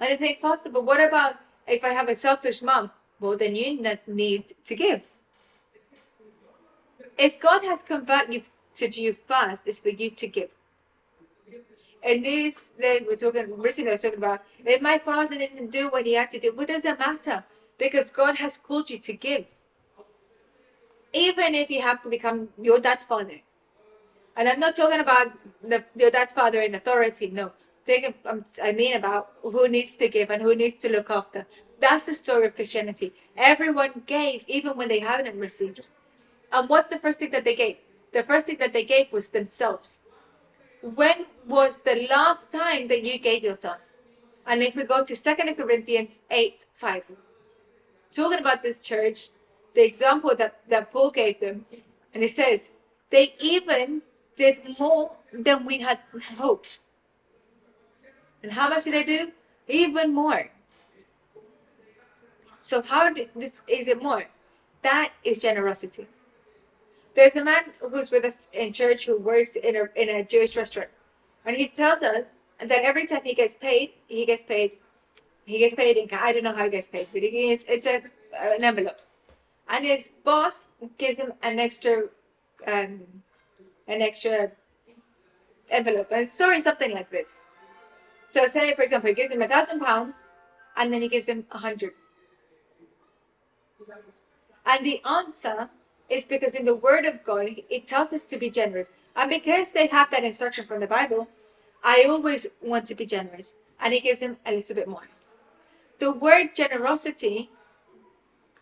and I think, Pastor, but what about if I have a selfish mom? Well, then you need to give. If God has converted you to you first, it's for you to give. And this, then we're talking, recently I was talking about, if my father didn't do what he had to do, what does it matter? Because God has called you to give. Even if you have to become your dad's father. And I'm not talking about the, your dad's father in authority, no. Um, I mean about who needs to give and who needs to look after. That's the story of Christianity. Everyone gave, even when they haven't received. And what's the first thing that they gave? The first thing that they gave was themselves. When was the last time that you gave yourself? And if we go to Second Corinthians 8 5, talking about this church, the example that, that Paul gave them, and it says, they even did more than we had hoped. And how much did they do? Even more. So how did this is it more? That is generosity. There's a man who's with us in church who works in a in a Jewish restaurant, and he tells us that every time he gets paid, he gets paid, he gets paid in I don't know how he gets paid, but he gets, it's a an envelope, and his boss gives him an extra, um, an extra envelope, and story something like this. So say, for example, he gives him a thousand pounds, and then he gives him a hundred. And the answer is because in the Word of God, it tells us to be generous. And because they have that instruction from the Bible, I always want to be generous. And he gives him a little bit more. The word generosity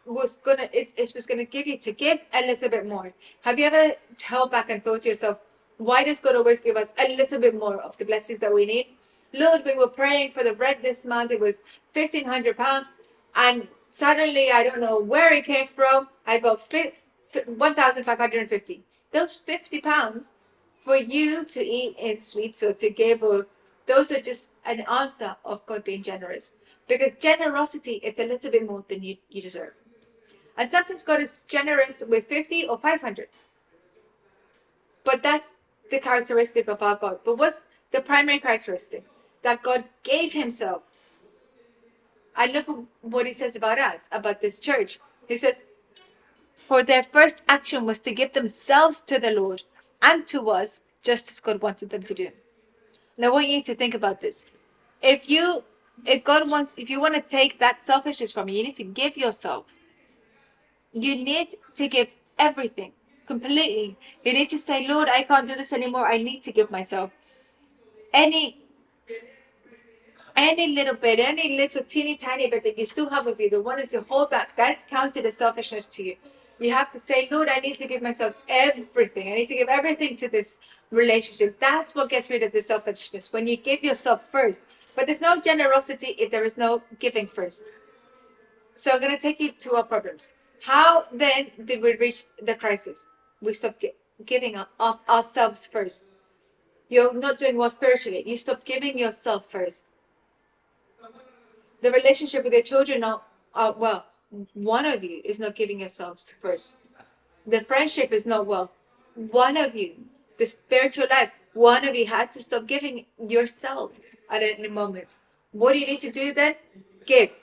was gonna is, is was gonna give you to give a little bit more. Have you ever held back and thought to yourself, why does God always give us a little bit more of the blessings that we need? Lord, we were praying for the bread this month. It was fifteen hundred pounds, and suddenly I don't know where it came from. I got one thousand five hundred and fifty. Those fifty pounds for you to eat in sweets or to give, or those are just an answer of God being generous. Because generosity, it's a little bit more than you, you deserve. And sometimes God is generous with 50 or 500. But that's the characteristic of our God. But what's the primary characteristic? that God gave himself. And look at what he says about us, about this church. He says, For their first action was to give themselves to the Lord and to us, just as God wanted them to do. And I want you to think about this. If you if God wants if you want to take that selfishness from you, you need to give yourself. You need to give everything completely. You need to say, Lord, I can't do this anymore. I need to give myself. Any any little bit, any little teeny tiny bit that you still have with you that wanted to hold back, that's counted as selfishness to you. You have to say, Lord, I need to give myself everything. I need to give everything to this relationship. That's what gets rid of the selfishness. When you give yourself first. But there's no generosity if there is no giving first. So I'm going to take you to our problems. How then did we reach the crisis? We stopped giving of ourselves first. You're not doing well spiritually. You stop giving yourself first the relationship with your children are, are well one of you is not giving yourselves first the friendship is not well one of you the spiritual life one of you had to stop giving yourself at any moment what do you need to do then give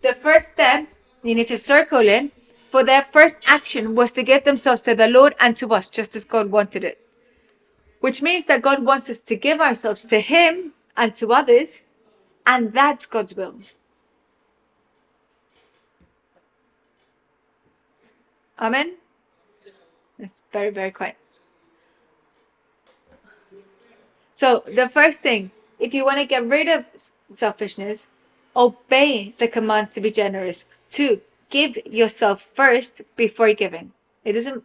the first step you need to circle in for their first action was to give themselves to the lord and to us just as god wanted it which means that god wants us to give ourselves to him and to others and that's god's will Amen? It's very, very quiet. So, the first thing, if you want to get rid of selfishness, obey the command to be generous. Two, give yourself first before giving. It doesn't,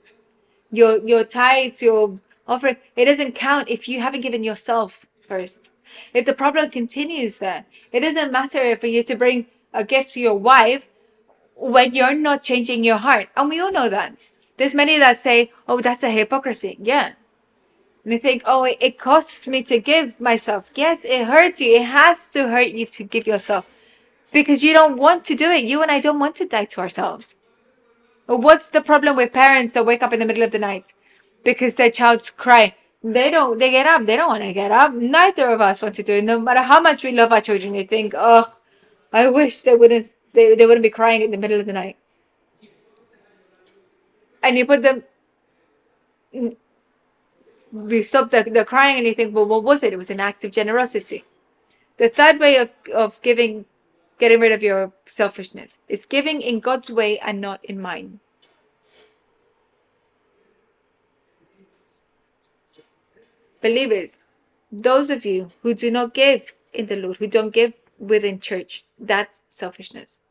your, your tithes, your offering, it doesn't count if you haven't given yourself first. If the problem continues there, it doesn't matter for you to bring a gift to your wife when you're not changing your heart. And we all know that. There's many that say, oh, that's a hypocrisy. Yeah. And they think, oh, it, it costs me to give myself. Yes, it hurts you. It has to hurt you to give yourself because you don't want to do it. You and I don't want to die to ourselves. What's the problem with parents that wake up in the middle of the night because their child's crying? They don't, they get up. They don't want to get up. Neither of us want to do it. No matter how much we love our children, you think, oh, I wish they wouldn't, they, they wouldn't be crying in the middle of the night. And you put them, mm, we stop the, the crying and you think, well, what was it? It was an act of generosity. The third way of, of giving, getting rid of your selfishness is giving in God's way and not in mine. Believers, those of you who do not give in the Lord, who don't give within church, that's selfishness.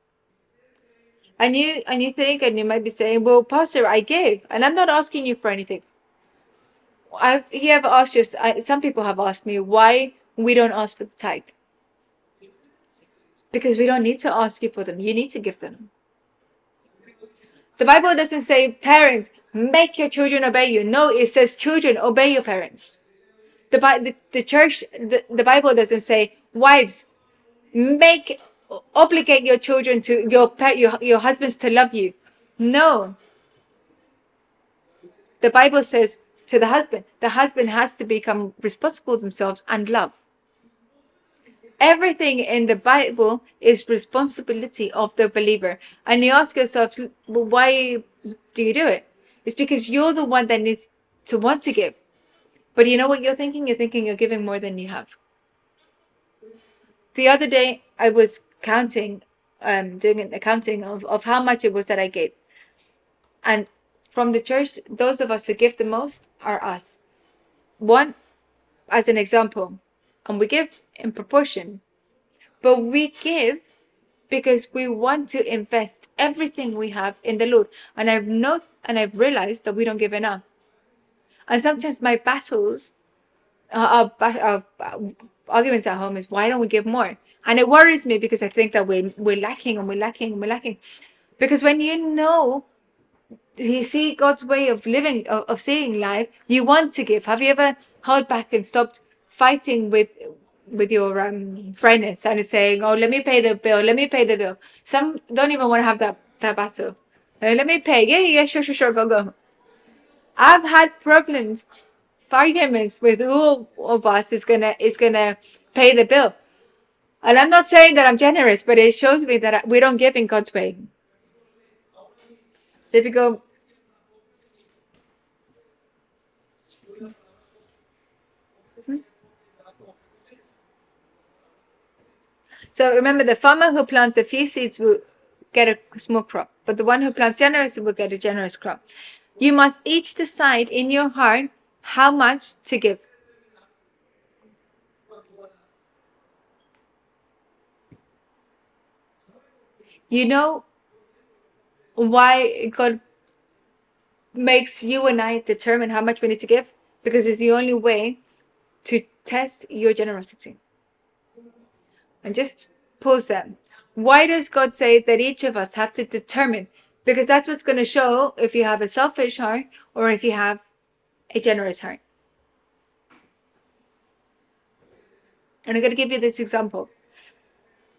And you and you think and you might be saying, Well, Pastor, I gave, and I'm not asking you for anything. I've he have asked you some people have asked me why we don't ask for the tithe. Because we don't need to ask you for them. You need to give them. The Bible doesn't say parents make your children obey you. No, it says children obey your parents. The, the, the church, the, the Bible doesn't say, wives, make, obligate your children to, your, your, your husbands to love you. No. The Bible says to the husband, the husband has to become responsible themselves and love. Everything in the Bible is responsibility of the believer. And you ask yourself, well, why do you do it? It's because you're the one that needs to want to give. But you know what you're thinking? You're thinking you're giving more than you have. The other day, I was counting, um, doing an accounting of, of how much it was that I gave. And from the church, those of us who give the most are us. One, as an example, and we give in proportion, but we give because we want to invest everything we have in the Lord. And I've not, and I've realized that we don't give enough. And sometimes my battles, uh, uh, uh, arguments at home is why don't we give more? And it worries me because I think that we're, we're lacking and we're lacking and we're lacking. Because when you know, you see God's way of living, of, of seeing life, you want to give. Have you ever held back and stopped fighting with with your um, friend and saying, "Oh, let me pay the bill. Let me pay the bill." Some don't even want to have that that battle. let me pay. Yeah, yeah, sure, sure, sure. Go, go. I've had problems, arguments with who of us is gonna is gonna pay the bill. And I'm not saying that I'm generous, but it shows me that we don't give in God's way. If you go, So remember, the farmer who plants a few seeds will get a small crop, but the one who plants generously will get a generous crop. You must each decide in your heart how much to give. You know why God makes you and I determine how much we need to give? Because it's the only way to test your generosity. And just pause them. Why does God say that each of us have to determine because that's what's going to show if you have a selfish heart or if you have a generous heart. And I'm going to give you this example.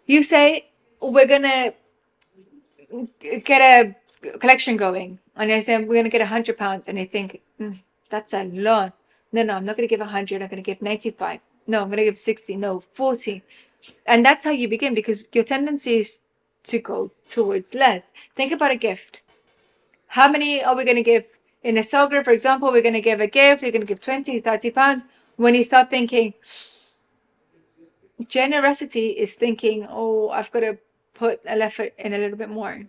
You say, we're going to get a collection going. And I say, we're going to get a 100 pounds. And I think, mm, that's a lot. No, no, I'm not going to give a 100. I'm going to give 95. No, I'm going to give 60. No, 40. And that's how you begin because your tendency is to go towards less. Think about a gift. How many are we going to give? In a cell group, for example, we're going to give a gift, we're going to give 20, 30 pounds. When you start thinking, generosity is thinking, oh, I've got to put a effort in a little bit more.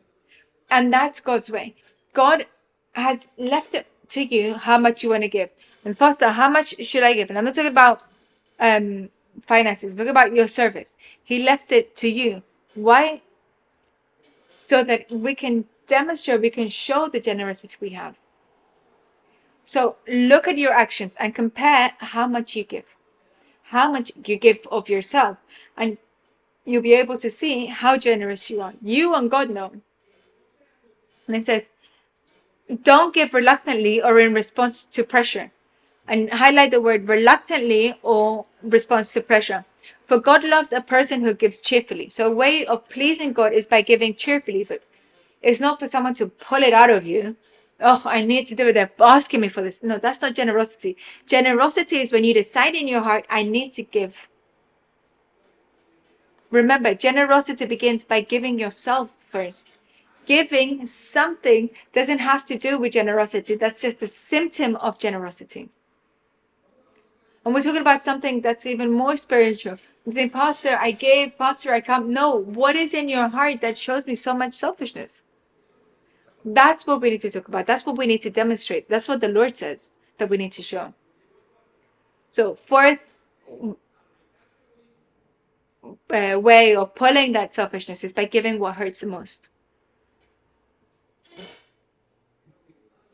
And that's God's way. God has left it to you how much you want to give. And Pastor, how much should I give? And I'm not talking about um, finances, look about your service. He left it to you. Why? so that we can demonstrate, we can show the generosity we have. So look at your actions and compare how much you give, how much you give of yourself, and you'll be able to see how generous you are. You and God know. And it says, don't give reluctantly or in response to pressure. And highlight the word reluctantly or response to pressure. For God loves a person who gives cheerfully. So a way of pleasing God is by giving cheerfully, but it's not for someone to pull it out of you. Oh, I need to do it. They're asking me for this. No, that's not generosity. Generosity is when you decide in your heart, I need to give. Remember, generosity begins by giving yourself first. Giving something doesn't have to do with generosity. That's just a symptom of generosity. And we're talking about something that's even more spiritual. the Pastor, I gave, Pastor, I come. No, what is in your heart that shows me so much selfishness? That's what we need to talk about. That's what we need to demonstrate. That's what the Lord says that we need to show. So, fourth uh, way of pulling that selfishness is by giving what hurts the most.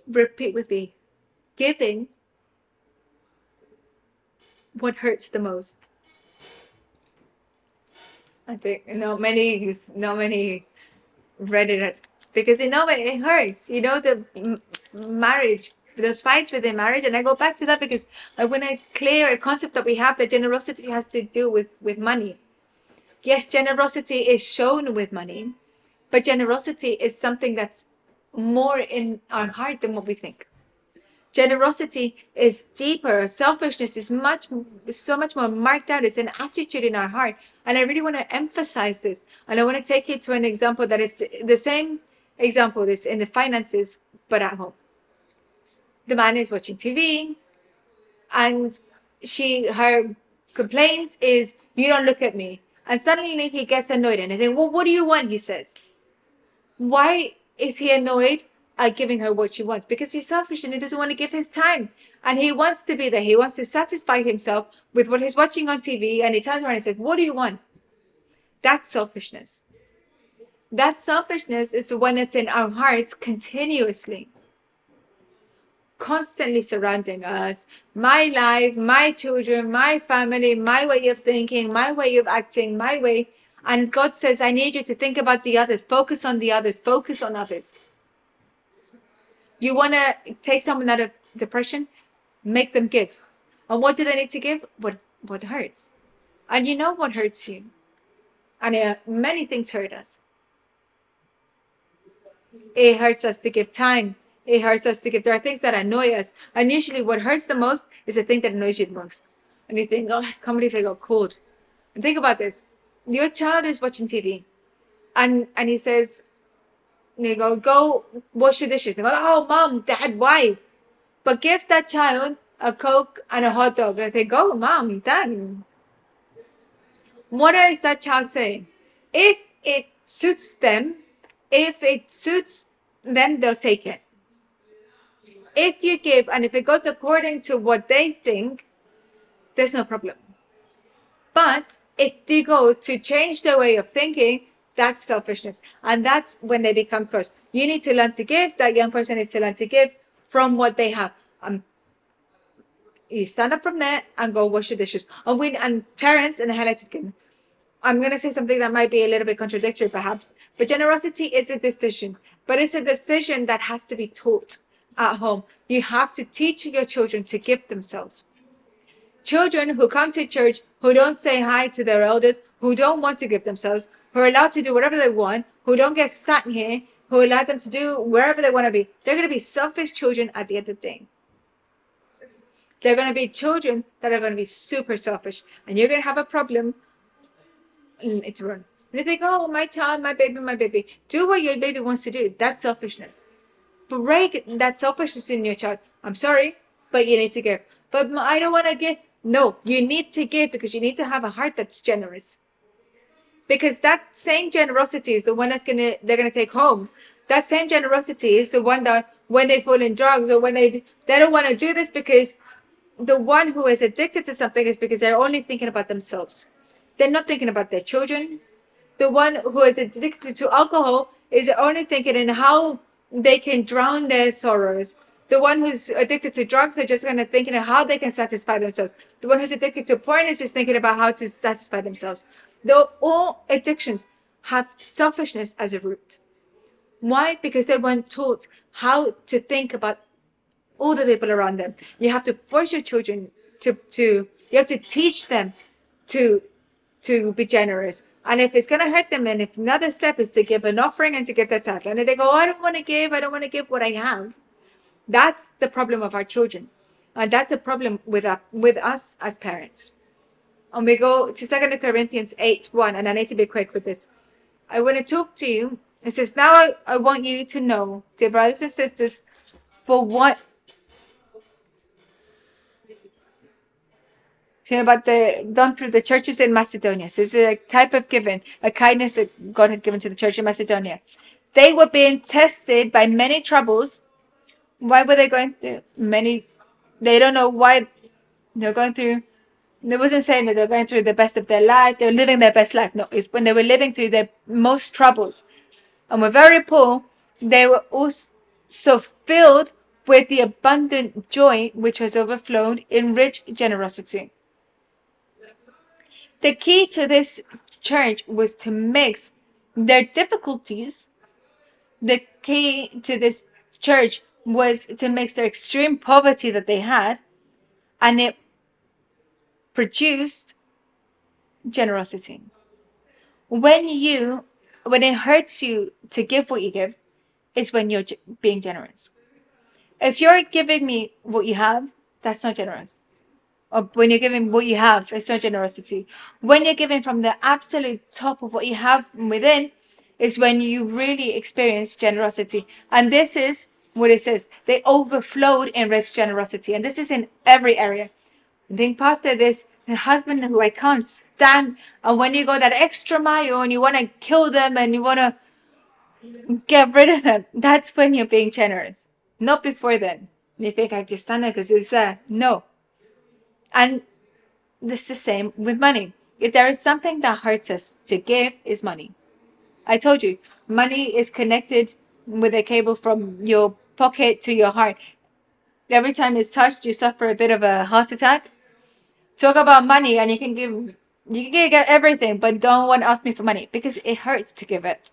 Repeat with me giving what hurts the most. I think no many no many read it because you know it hurts. You know the marriage, those fights within marriage, and I go back to that because I want to clear a concept that we have that generosity has to do with with money. Yes, generosity is shown with money, but generosity is something that's more in our heart than what we think. Generosity is deeper. Selfishness is much, so much more marked out. It's an attitude in our heart. And I really want to emphasize this. And I want to take you to an example that is the same example is in the finances, but at home. The man is watching TV and she, her complaint is, you don't look at me. And suddenly he gets annoyed and I think, well, what do you want? He says. Why is he annoyed? At giving her what she wants because he's selfish and he doesn't want to give his time and he wants to be there. He wants to satisfy himself with what he's watching on TV and he turns around and says, What do you want? That's selfishness. That selfishness is the one that's in our hearts continuously, constantly surrounding us. My life, my children, my family, my way of thinking, my way of acting, my way. And God says, I need you to think about the others, focus on the others, focus on others. You want to take someone out of depression, make them give. And what do they need to give? What what hurts. And you know what hurts you. And uh, many things hurt us. It hurts us to give time. It hurts us to give. There are things that annoy us. And usually what hurts the most is the thing that annoys you the most. And you think, oh, I can't I got cold. And think about this. Your child is watching TV. And and he says, they go, go wash your dishes. They go, oh, mom, dad, why? But give that child a Coke and a hot dog. They go, mom, dad. What is that child saying? If it suits them, if it suits them, they'll take it. If you give and if it goes according to what they think, there's no problem. But if they go to change their way of thinking, that's selfishness. And that's when they become close. You need to learn to give. That young person needs to learn to give from what they have. Um, you stand up from there and go wash your dishes. And we and parents and highlighted. I'm going to say something that might be a little bit contradictory, perhaps, but generosity is a decision, but it's a decision that has to be taught at home. You have to teach your children to give themselves. Children who come to church, who don't say hi to their elders, who don't want to give themselves, who are allowed to do whatever they want, who don't get sat in here, who allow them to do wherever they want to be. They're going to be selfish children at the end of the day. They're going to be children that are going to be super selfish, and you're going to have a problem. It's run. And they think, oh, my child, my baby, my baby. Do what your baby wants to do. That's selfishness. Break that selfishness in your child. I'm sorry, but you need to give. But I don't want to give. No, you need to give because you need to have a heart that's generous because that same generosity is the one that's gonna they're gonna take home. That same generosity is the one that when they fall in drugs or when they they don't want to do this because the one who is addicted to something is because they're only thinking about themselves. They're not thinking about their children. The one who is addicted to alcohol is only thinking in how they can drown their sorrows. The one who's addicted to drugs are just going to thinking of how they can satisfy themselves. The one who's addicted to porn is just thinking about how to satisfy themselves. Though all addictions have selfishness as a root. Why? Because they weren't taught how to think about all the people around them. You have to force your children to to you have to teach them to to be generous. And if it's gonna hurt them, and if another step is to give an offering and to get the tithe, and if they go, oh, I don't want to give, I don't want to give what I have. That's the problem of our children, and that's a problem with uh, with us as parents. And we go to Second Corinthians eight one, and I need to be quick with this. I want to talk to you. It says, now I, I want you to know, dear brothers and sisters, for what See, about the done through the churches in Macedonia. So this is a type of giving, a kindness that God had given to the church in Macedonia. They were being tested by many troubles. Why were they going through many? They don't know why they're going through. They wasn't saying that they're going through the best of their life. They were living their best life. No, it's when they were living through their most troubles, and were very poor. They were also filled with the abundant joy which has overflowed in rich generosity. The key to this church was to mix their difficulties. The key to this church was to mix their extreme poverty that they had, and it produced generosity. When you, when it hurts you to give what you give, it's when you're being generous. If you're giving me what you have, that's not generous or when you're giving what you have, it's not generosity. When you're giving from the absolute top of what you have within, is when you really experience generosity. And this is what it says. They overflowed in rich generosity. And this is in every area. Think Pastor, this husband who I can't stand. And when you go that extra mile and you want to kill them and you want to get rid of them, that's when you're being generous. Not before then. You think I just stand there because it's there. No. And this is the same with money. If there is something that hurts us to give, is money. I told you, money is connected with a cable from your pocket to your heart. Every time it's touched, you suffer a bit of a heart attack. Talk about money, and you can give you can get everything, but don't want to ask me for money because it hurts to give it.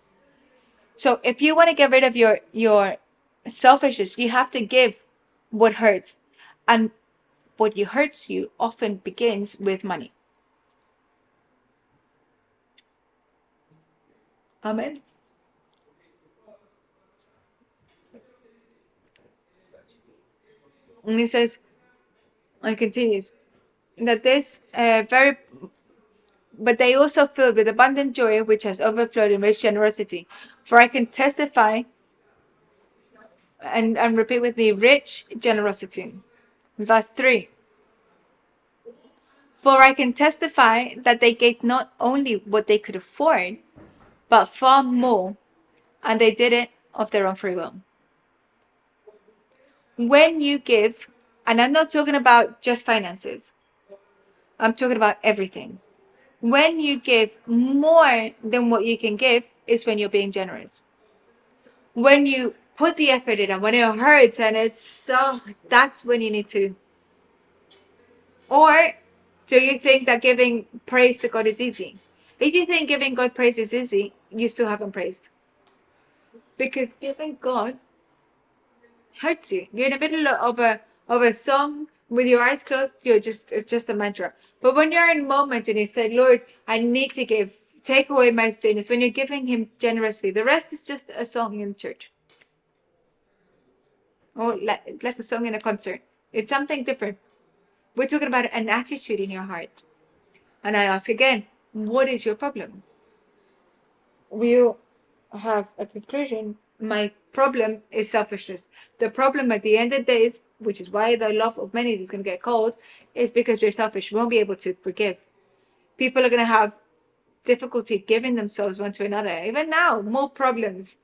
So if you want to get rid of your your selfishness, you have to give what hurts. And what you hurts you often begins with money. Amen. And he says, and continues, that this uh, very, but they also filled with abundant joy, which has overflowed in rich generosity. For I can testify, and, and repeat with me, rich generosity. Verse 3 For I can testify that they gave not only what they could afford, but far more, and they did it of their own free will. When you give, and I'm not talking about just finances, I'm talking about everything. When you give more than what you can give, is when you're being generous. When you put the effort in and when it hurts and it's so that's when you need to or do you think that giving praise to god is easy if you think giving god praise is easy you still haven't praised because giving god hurts you you're in the middle of a of a song with your eyes closed you're just it's just a mantra but when you're in moment and you say lord i need to give take away my sin it's when you're giving him generously the rest is just a song in church or like, like a song in a concert. It's something different. We're talking about an attitude in your heart. And I ask again, what is your problem? We have a conclusion. My problem is selfishness. The problem at the end of the day is, which is why the love of many is going to get cold, is because we're selfish. We won't be able to forgive. People are going to have difficulty giving themselves one to another. Even now, more problems.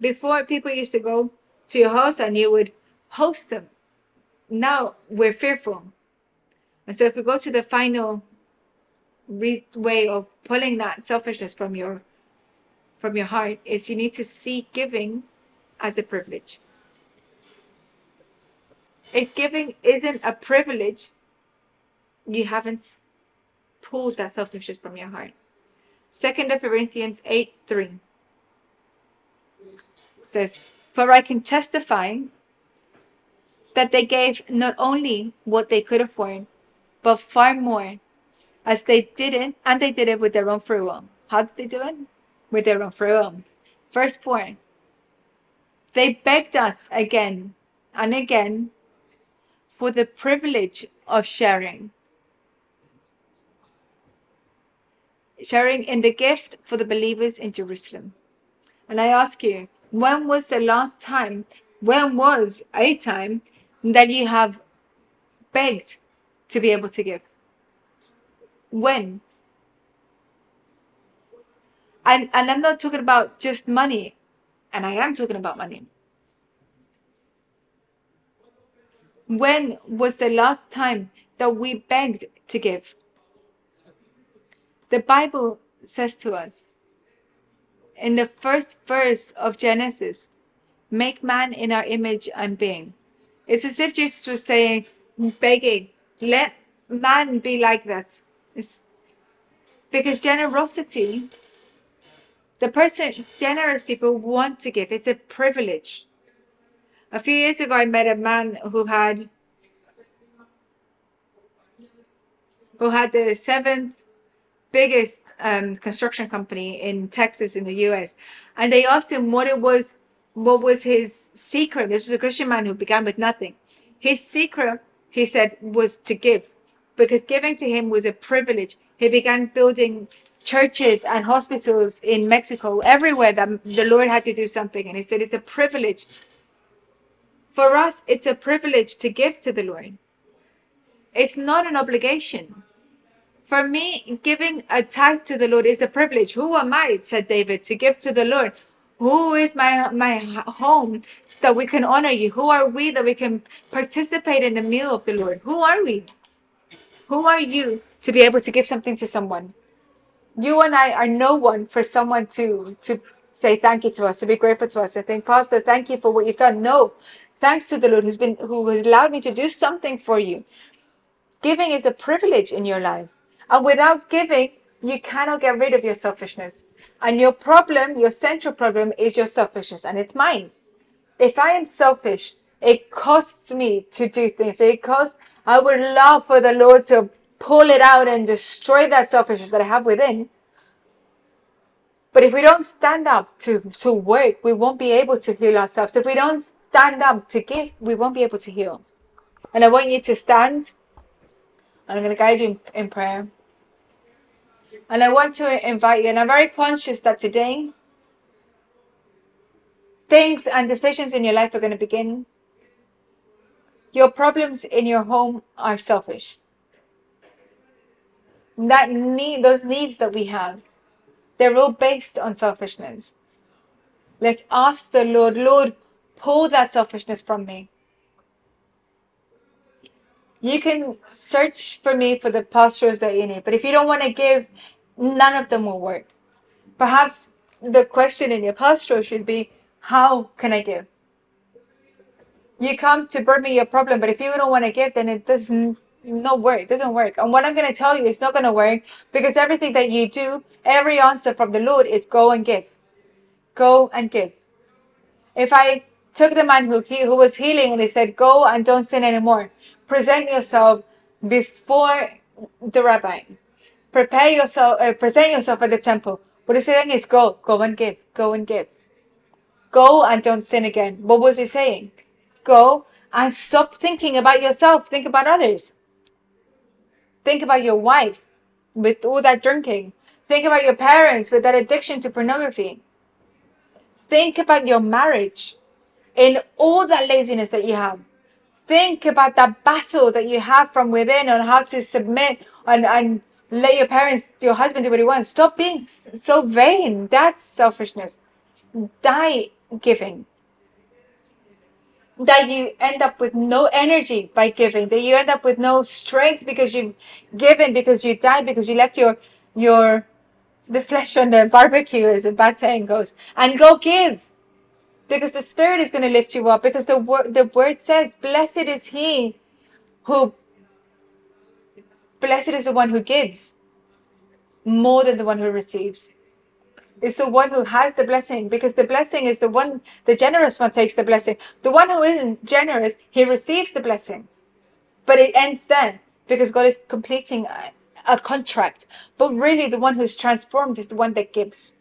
Before, people used to go to your house and you would host them. Now we're fearful. And so if we go to the final way of pulling that selfishness from your from your heart is you need to see giving as a privilege. If giving isn't a privilege, you haven't pulled that selfishness from your heart. Second of Corinthians 8 3. says, For I can testify that they gave not only what they could afford, but far more, as they did it, and they did it with their own free will. How did they do it? With their own free will. Verse 4 They begged us again and again for the privilege of sharing. Sharing in the gift for the believers in Jerusalem. And I ask you, when was the last time, when was a time that you have begged to be able to give? When? And, and I'm not talking about just money, and I am talking about money. When was the last time that we begged to give? The Bible says to us in the first verse of Genesis, make man in our image and being. It's as if Jesus was saying, begging, let man be like this. It's because generosity, the person, generous people want to give. It's a privilege. A few years ago, I met a man who had who had the seventh biggest um, construction company in Texas in the U.S. And they asked him what it was, what was his secret. This was a Christian man who began with nothing. His secret, he said, was to give, because giving to him was a privilege. He began building churches and hospitals in Mexico, everywhere that the Lord had to do something. And he said, it's a privilege for us, it's a privilege to give to the Lord. It's not an obligation. For me, giving a tithe to the Lord is a privilege. Who am I, said David, to give to the Lord? Who is my my home that we can honor you? Who are we that we can participate in the meal of the Lord? Who are we? Who are you to be able to give something to someone? You and I are no one for someone to to say thank you to us, to be grateful to us, to think, Pastor, thank you for what you've done. No, Thanks to the Lord who's been who has allowed me to do something for you. Giving is a privilege in your life. And without giving, you cannot get rid of your selfishness. And your problem, your central problem is your selfishness, and it's mine. If I am selfish, it costs me to do things. It costs, I would love for the Lord to pull it out and destroy that selfishness that I have within. But if we don't stand up to, to work, we won't be able to heal ourselves. If we don't stand up to give, we won't be able to heal. And I want you to stand. And I'm going to guide you in, in prayer. And I want to invite you, and I'm very conscious that today, things and decisions in your life are going to begin. Your problems in your home are selfish. That need, those needs that we have, they're all based on selfishness. Let's ask the Lord, Lord, Pull that selfishness from me. You can search for me for the postures that you need, but if you don't want to give, none of them will work. Perhaps the question in your posture should be, How can I give? You come to bring me your problem, but if you don't want to give, then it doesn't no work. It doesn't work. And what I'm gonna tell you is not gonna work because everything that you do, every answer from the Lord is go and give. Go and give. If I took the man who, he, who was healing and he said, Go and don't sin anymore. Present yourself before the rabbi. Prepare yourself, uh, present yourself at the temple. What he's saying is, Go, go and give, go and give. Go and don't sin again. What was he saying? Go and stop thinking about yourself, think about others. Think about your wife with all that drinking. Think about your parents with that addiction to pornography. Think about your marriage in all that laziness that you have. Think about that battle that you have from within on how to submit and, and let your parents, your husband do what he wants. Stop being so vain. That's selfishness. Die giving. That you end up with no energy by giving. That you end up with no strength because you've given, because you died, because you left your your the flesh on the barbecue, as a bad saying goes, and go give because the Spirit is going to lift you up. Because the word the word says, "Blessed is he who blessed is the one who gives more than the one who receives." Is the one who has the blessing because the blessing is the one, the generous one takes the blessing. The one who isn't generous, he receives the blessing. But it ends then because God is completing a, a contract. But really, the one who's transformed is the one that gives.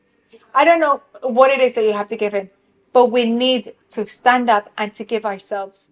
I don't know what it is that you have to give in, but we need to stand up and to give ourselves.